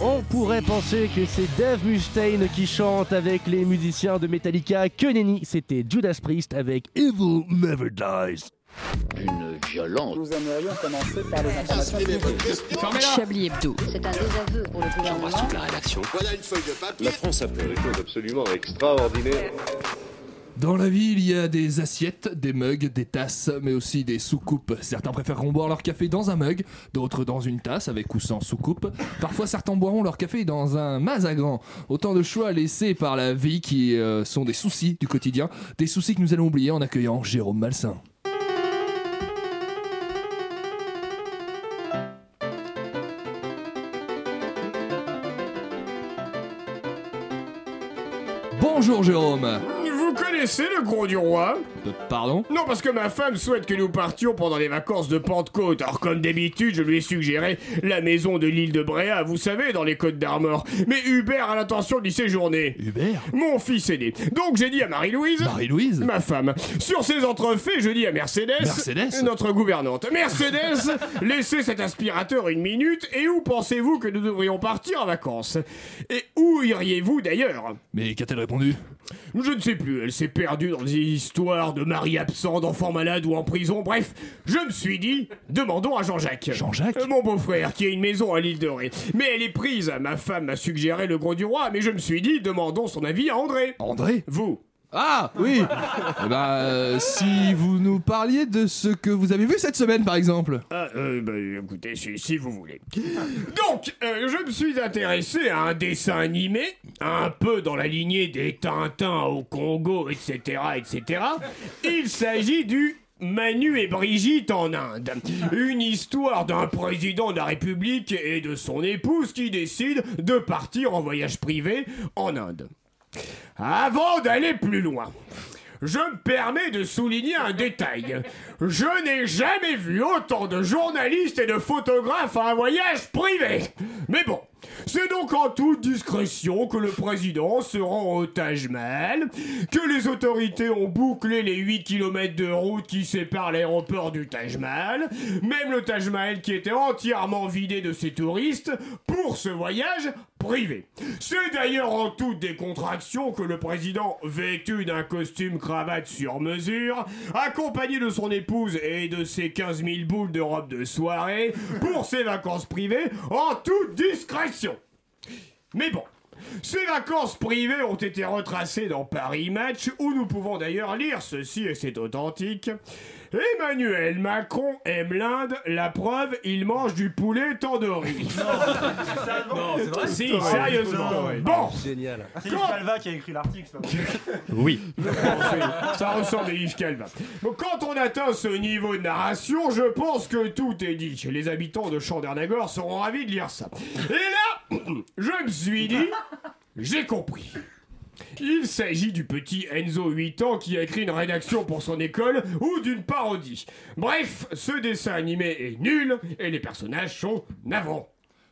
On pourrait penser que c'est Dave Mustaine qui chante avec les musiciens de Metallica. Que nenni, c'était Judas Priest avec Evil Never Dies. Une violence. Nous aimerions commencer par les informations. Chablis Hebdo. C'est un désaveu pour le gouvernement. la rédaction. Voilà une feuille de papier. La France a fait des choses absolument extraordinaires. Dans la vie, il y a des assiettes, des mugs, des tasses, mais aussi des soucoupes. Certains préféreront boire leur café dans un mug, d'autres dans une tasse avec ou sans soucoupe. Parfois, certains boiront leur café dans un mazagran. Autant de choix laissés par la vie qui euh, sont des soucis du quotidien, des soucis que nous allons oublier en accueillant Jérôme Malsain. Bonjour Jérôme. Connaissez le gros du roi Euh, Pardon Non, parce que ma femme souhaite que nous partions pendant les vacances de Pentecôte. Alors, comme d'habitude, je lui ai suggéré la maison de l'île de Bréa, vous savez, dans les Côtes d'Armor. Mais Hubert a l'intention d'y séjourner. Hubert Mon fils aîné. Donc, j'ai dit à Marie-Louise. Marie-Louise Ma femme. Sur ces entrefaits, je dis à Mercedes. Mercedes Notre gouvernante. Mercedes, laissez cet aspirateur une minute. Et où pensez-vous que nous devrions partir en vacances? Et où iriez-vous d'ailleurs? Mais qu'a-t-elle répondu? Je ne sais plus, elle s'est perdue dans des histoires de maris absents, d'enfants malades ou en prison, bref, je me suis dit, demandons à Jean-Jacques. Jean-Jacques Euh, Mon beau-frère, qui a une maison à l'île de Ré. Mais elle est prise, ma femme m'a suggéré le gros du roi, mais je me suis dit, demandons son avis à André. André? Vous Ah oui Eh ben, euh, si vous nous parliez de ce que vous avez vu cette semaine par exemple. Ah, euh, bah, écoutez, si, vous voulez. Donc, euh, je me suis intéressé à un dessin animé, un peu dans la lignée des Tintins au Congo, etc., etc. Il s'agit du Manu et Brigitte en Inde. Une histoire d'un président de la République et de son épouse qui décident de partir en voyage privé en Inde. Avant d'aller plus loin, je me permets de souligner un détail. Je n'ai jamais vu autant de journalistes et de photographes à un voyage privé. Mais bon, c'est donc en toute discrétion que le président se rend au Taj Mahal, que les autorités ont bouclé les 8 km de route qui séparent l'aéroport du Taj Mahal, même le Taj Mahal qui était entièrement vidé de ses touristes pour ce voyage privé. C'est d'ailleurs en toute décontraction que le président, vêtu d'un costume cravate sur mesure, accompagné et de ses 15 000 boules de robe de soirée, pour ses vacances privées, en toute discrétion. Mais bon, ces vacances privées ont été retracées dans Paris Match, où nous pouvons d'ailleurs lire ceci, et c'est authentique. Emmanuel Macron aime l'Inde, la preuve, il mange du poulet tandoori. Non, c'est vrai Si, sérieusement. Bon, Génial. C'est Quand- Yves Calva qui a écrit l'article, ça. Oui. ça ressemble à Yves Calva. Bon, quand on atteint ce niveau de narration, je pense que tout est dit. Les habitants de Chandernagor seront ravis de lire ça. Et là, je me suis dit, j'ai compris. Il s'agit du petit Enzo 8 ans qui a écrit une rédaction pour son école ou d'une parodie. Bref, ce dessin animé est nul et les personnages sont navrants.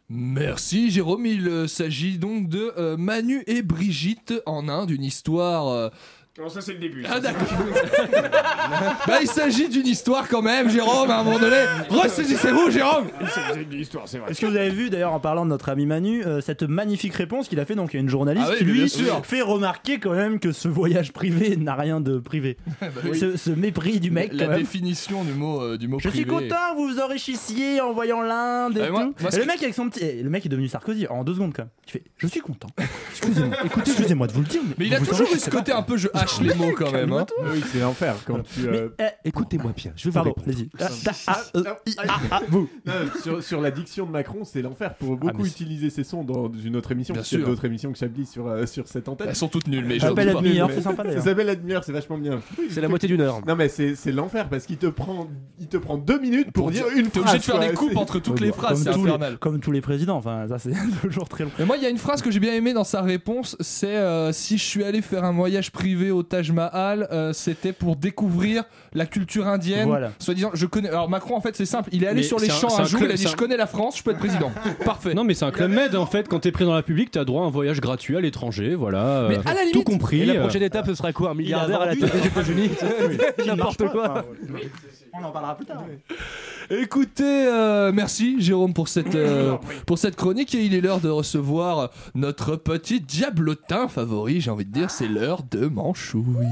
Merci Jérôme, il euh, s'agit donc de euh, Manu et Brigitte en Inde, une histoire... euh, Non, ça c'est le début. Ah d'accord. bah il s'agit d'une histoire quand même, Jérôme, à un moment donné. Ressaisissez-vous, Jérôme C'est une histoire, c'est vrai. Est-ce que vous avez vu d'ailleurs en parlant de notre ami Manu euh, cette magnifique réponse qu'il a fait donc il y a une journaliste Ah oui, qui lui sûr. fait remarquer quand même que ce voyage privé n'a rien de privé. oui. ce, ce mépris du mec La quand même. définition du mot, euh, du mot Je suis privé. content que vous vous enrichissiez en voyant l'Inde et Ah, moi- tout. moi, ce et le mec avec son petit, et le mec est devenu Sarkozy en deux secondes quand même. Il fait, je suis content. Excusez-moi, écoutez, excusez-moi de vous le dire. Mais il a vous toujours eu enrichissez ce pas. côté un peu je hache les mots quand même. Hein. Oui, c'est l'enfer quand tu. euh, Eh, Écoutez-moi bien, je vais vous Pardon, répondre. vas-y. Ah, ah, ah, euh, i- ah, ah, vous. Non, sur, sur la diction de Macron, c'est l'enfer pour beaucoup Ah, mais c'est- utiliser ces sons dans une autre émission. Bien parce qu'il y a sûr. d'autres émissions que Chablis sur, euh, sur cette antenne. Elles sont toutes nulles, mais je doute demi-heure, Mais- c'est sympa Ça d'ailleurs. s'appelle la demi-heure, c'est vachement bien. C'est la moitié d'une heure. Non mais c'est c'est l'enfer parce qu'il te prend il te prend deux minutes pour, dire une T'es phrase. obligé de faire quoi. des coupes C'est- entre toutes les phrases, c'est comme, tous les, infernal. comme tous les présidents, enfin ça c'est toujours très long. Mais moi, il y a une phrase que j'ai bien aimée dans sa réponse, c'est euh, si je suis allé faire un voyage privé au Taj Mahal, euh, c'était pour découvrir la culture indienne. Voilà. Soit disant, je connais. Alors Macron, en fait, c'est simple. Il est allé Mais sur les c'est un- champs c'est un, un jour. club- il a dit, c'est je connais la France, je peux être président. Parfait. Non mais c'est un club med en fait, quand t'es président de la République, t'as droit à un voyage gratuit à l'étranger, voilà. Mais euh, à la tout limite- compris. Et la euh, prochaine étape, ce sera quoi Un milliardaire à la tête des États-Unis N'importe pas. quoi. On en parlera plus tard. Écoutez, euh, merci Jérôme pour cette, euh, pour cette chronique et il est l'heure de recevoir notre petit diablotin favori, j'ai envie de dire, c'est l'heure de Manchouille.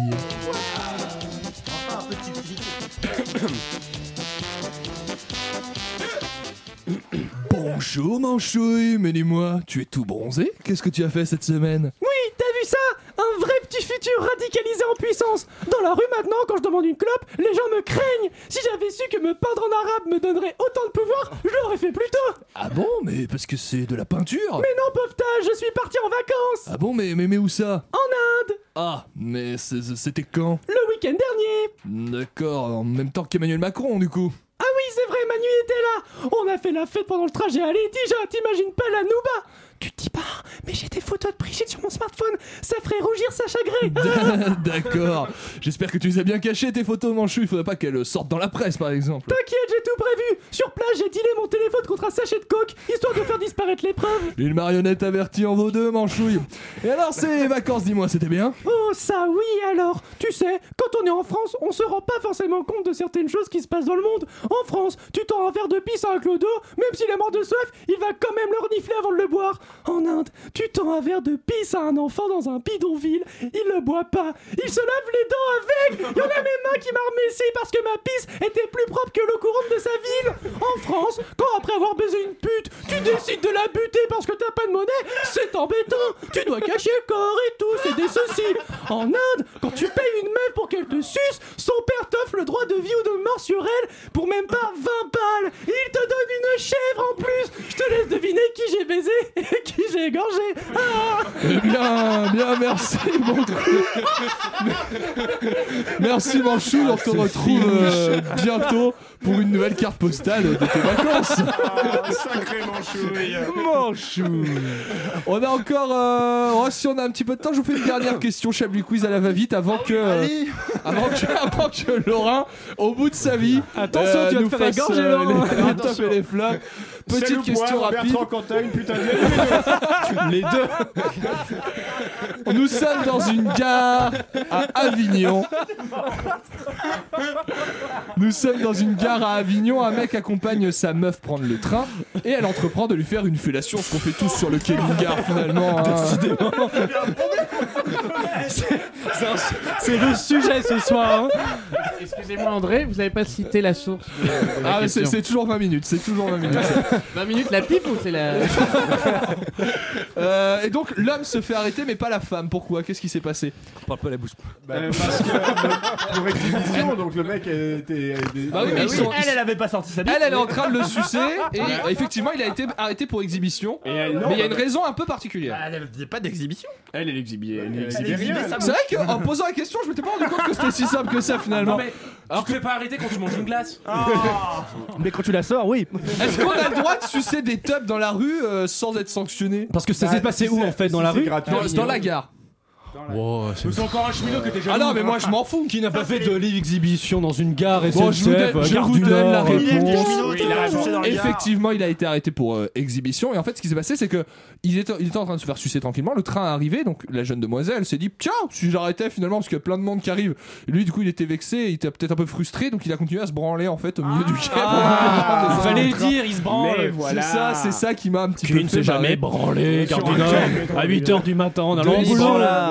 Bonjour Manchouille, mais dis-moi, tu es tout bronzé? Qu'est-ce que tu as fait cette semaine? Oui, t'as vu ça? Un vrai petit futur radicalisé en puissance. Dans la rue maintenant, quand je demande une clope, les gens me craignent. Si j'avais su que me peindre en arabe me donnerait autant de pouvoir, je l'aurais fait plus tôt. Ah bon, mais parce que c'est de la peinture. Mais non, pauvre je suis parti en vacances. Ah bon, mais, mais, mais où ça? En Inde. Ah, mais c'était quand? Le week-end dernier. D'accord, en même temps qu'Emmanuel Macron du coup. C'est vrai, Manu était là. On a fait la fête pendant le trajet. À Déjà, t'imagines pas la nouba? Tu te dis pas, mais j'ai des photos de Brigitte sur mon smartphone, ça ferait rougir Sacha Grey Ah D'accord. J'espère que tu les as bien cachées tes photos, Manchou. Il faudrait pas qu'elles sortent dans la presse, par exemple. T'inquiète, j'ai tout prévu Sur place, j'ai dealé mon téléphone contre un sachet de coke, histoire de faire disparaître les preuves Une marionnette avertie en vaut deux, Manchouille. Et alors, ces vacances, dis-moi, c'était bien? Oh, ça oui alors Tu sais, quand on est en France, on se rend pas forcément compte de certaines choses qui se passent dans le monde. En France, tu tends un verre de pisse à un clodo, même s'il est mort de soif, il va quand même le renifler avant de le boire. En Inde, tu tends un verre de pisse à un enfant dans un bidonville, il le boit pas, il se lave les dents avec. Il en a mes mains qui m'armessaient parce que ma pisse était plus propre que l'eau courante de sa ville. En France, quand après avoir baisé une pute, tu décides de la buter parce que t'as pas de monnaie, c'est embêtant. Tu dois cacher le corps et tout, c'est des soucis. En Inde, quand tu payes une meuf pour qu'elle te suce, son père t'offre le droit de vie ou de mort sur elle pour même pas 20 balles. Il te donne une chèvre en plus. Je te laisse deviner qui j'ai baisé qui j'ai égorgé. Ah Eh bien, bien, merci, mon Merci, Manchou. On te retrouve euh, bientôt pour une nouvelle carte postale de tes vacances. Sacré manchouille Manchou. On a encore. euh, oh, si on a un petit peu de temps, je vous fais une dernière question Chablis Quiz à la va-vite avant que, euh, avant que. Avant que Laurent, au bout de sa vie. euh, Attention, tu vas te nous faire fasse, égorger, Laurent. les, tops et les flops. Petite question rapide. Bertrand une putain de Les deux. Nous sommes dans une gare à Avignon. Nous sommes dans une gare à Avignon. Un mec accompagne sa meuf prendre le train et elle entreprend de lui faire une fellation, ce qu'on fait tous sur le quai d'une gare finalement. hein. C'est le sujet ce soir. hein. Excusez-moi André, vous avez pas cité la source de, de la Ah, c'est toujours 20 minutes, c'est toujours 20 minutes. 20 minutes la pipe ou c'est la... Euh, et donc l'homme se fait arrêter, mais pas la femme. Pourquoi? Qu'est-ce qui s'est passé? Parle pas la bouche. Bah, parce que pour exhibition, donc le mec était. Bah oui, mais ils sont- Elle, elle avait pas sorti sa bite. Elle, elle est en train de le sucer et euh, effectivement, il a été arrêté pour exhibition. Et elle, non, mais il y a bah, une raison un peu particulière. Elle avait pas d'exhibition. Elle, elle exhibait, elle C'est vrai qu'en posant la question, je m'étais pas rendu compte que c'était si simple que ça finalement. Non mais alors tu te fais pas arrêter quand tu manges une glace. Mais quand tu la sors, oui. Est-ce qu'on a le droit de sucer des tubs dans la rue euh, sans être sanctionné? Parce que ça Bah, s'est passé si où en fait dans la rue? gratuit. dans, dans la gare. Wow, c'est- encore un cheminot que t'es Ah non, mais moi je m'en fous. Qui n'a pas fait de live exhibition dans une gare SNCF, Bon, je vous donne, je gare vous du donne la Nord, réponse. Oui, il a dans. Effectivement, il a été arrêté pour euh, exhibition. Et en fait, ce qui s'est passé, c'est que il était, il était en train de se faire sucer tranquillement. Le train est arrivé, donc la jeune demoiselle s'est dit Tiens, si j'arrêtais finalement, parce qu'il y a plein de monde qui arrive. Et lui, du coup, il était vexé, il était peut-être un peu frustré, donc il a continué à se branler en fait au milieu du quai. Ah, il fallait le dire, il se branle. Mais voilà. C'est ça, c'est ça qui m'a un petit Qui peu ne fait s'est jamais marrer. branlé, gare du Nord, à 8h du matin en allant au Denis boulot.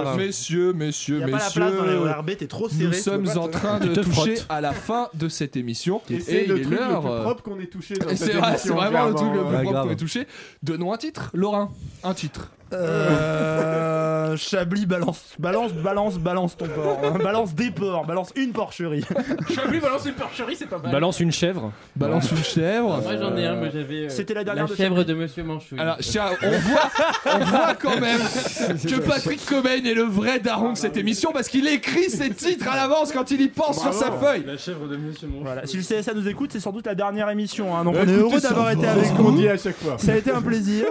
Brognard. Messieurs, messieurs, Y a pas la messieurs. place dans les ORB, t'es trop serré. Nous sommes en train de toucher à la fin de cette émission. Et c'est il le est truc le l'heure. plus euh, propre qu'on ait touché C'est vrai, c'est émission, vraiment le truc le plus propre qu'on ait touché. Donnons un titre, Laurent. Un titre. Euh, Chablis balance, balance, balance, balance ton porc. hein. Balance des porcs, balance une porcherie. Chablis balance une porcherie, c'est pas mal. Balance une chèvre. Balance une chèvre. Moi j'en ai un, moi j'avais euh, C'était la dernière de chèvre de Monsieur Manchouille. Alors, on voit, on voit quand même que Patrick Cobain est le vrai daron de cette émission parce qu'il écrit ses titres à l'avance quand il y pense sur sa feuille. La chèvre de Monsieur Manchouille. Voilà. Si le CSA nous écoute, c'est sans doute la dernière émission. hein. donc Bah, on est heureux d'avoir été avec vous. dit à chaque fois. Ça a été un plaisir.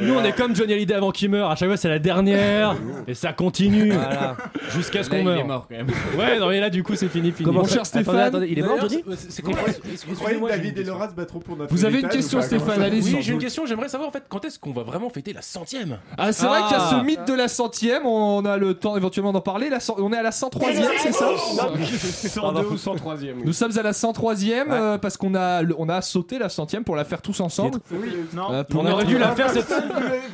Nous on est comme Johnny Hallyday avant qu'il qui meurt. À chaque fois, c'est la dernière. et ça continue. Voilà. Jusqu'à ce qu'on il meure. est mort quand même. Ouais, non, mais là, du coup, c'est fini, fini. Comment Mon cher Stéphane. Attendez, attendez, il est mort, Johnny c'est- Vous croyez Excusez-moi, que j'ai David une- et Laura se battront pour notre Vous avez une question, Stéphane, allez-y. Oui, j'ai une question. J'aimerais savoir en fait quand est-ce qu'on va vraiment fêter la centième Ah, c'est vrai qu'il y a Ah. ce mythe de la centième, on a le temps éventuellement d'en parler. On est à la 103ème, c'est ça 102 ou 103ème. Nous sommes à la 103ème euh, parce qu'on a, le- on a sauté la centième pour la faire tous ensemble. Non, Euh, pour On aurait dû la faire cette.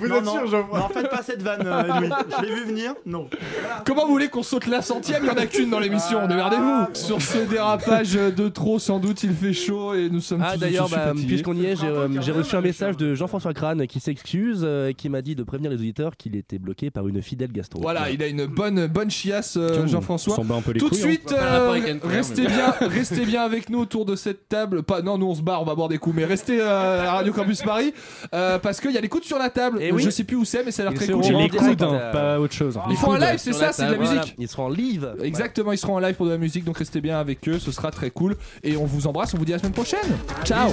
Vous êtes sûr, non, faites pas cette vanne, euh, Edoui. Je l'ai vu venir. Non. Comment vous voulez qu'on saute la centième? Il y en a qu'une dans l'émission, démerdez-vous Sur ce dérapage de trop, sans doute, il fait chaud et nous sommes Ah tous d'ailleurs, je suis bah, fatigué. puisqu'on y est, j'ai euh, j'ai reçu un message de Jean-François Crane qui s'excuse euh, et qui m'a dit de prévenir les auditeurs qu'il était bloqué par une fidèle gastro. Voilà, il a une bonne, bonne chiasse, euh, Jean-François. s'en bat un peu les Tout de couilles, hein. suite, euh, restez bien, restez bien avec nous autour de cette table. Pas, non, nous on se barre, on va boire des coups, mais restez euh, à Radio Campus Paris euh, parce qu'il y a les coudes sur la table. Eh oui. Je sais plus où c'est, mais ça a l'air très cool. Les coudes, pas autre chose. Ils font un live, c'est ça, c'est de la musique. ils seront en live. Exactement, ils seront en live pour de la musique, donc restez bien avec eux, ce sera très cool. Et on vous embrasse, on vous dit à la semaine prochaine. Ciao.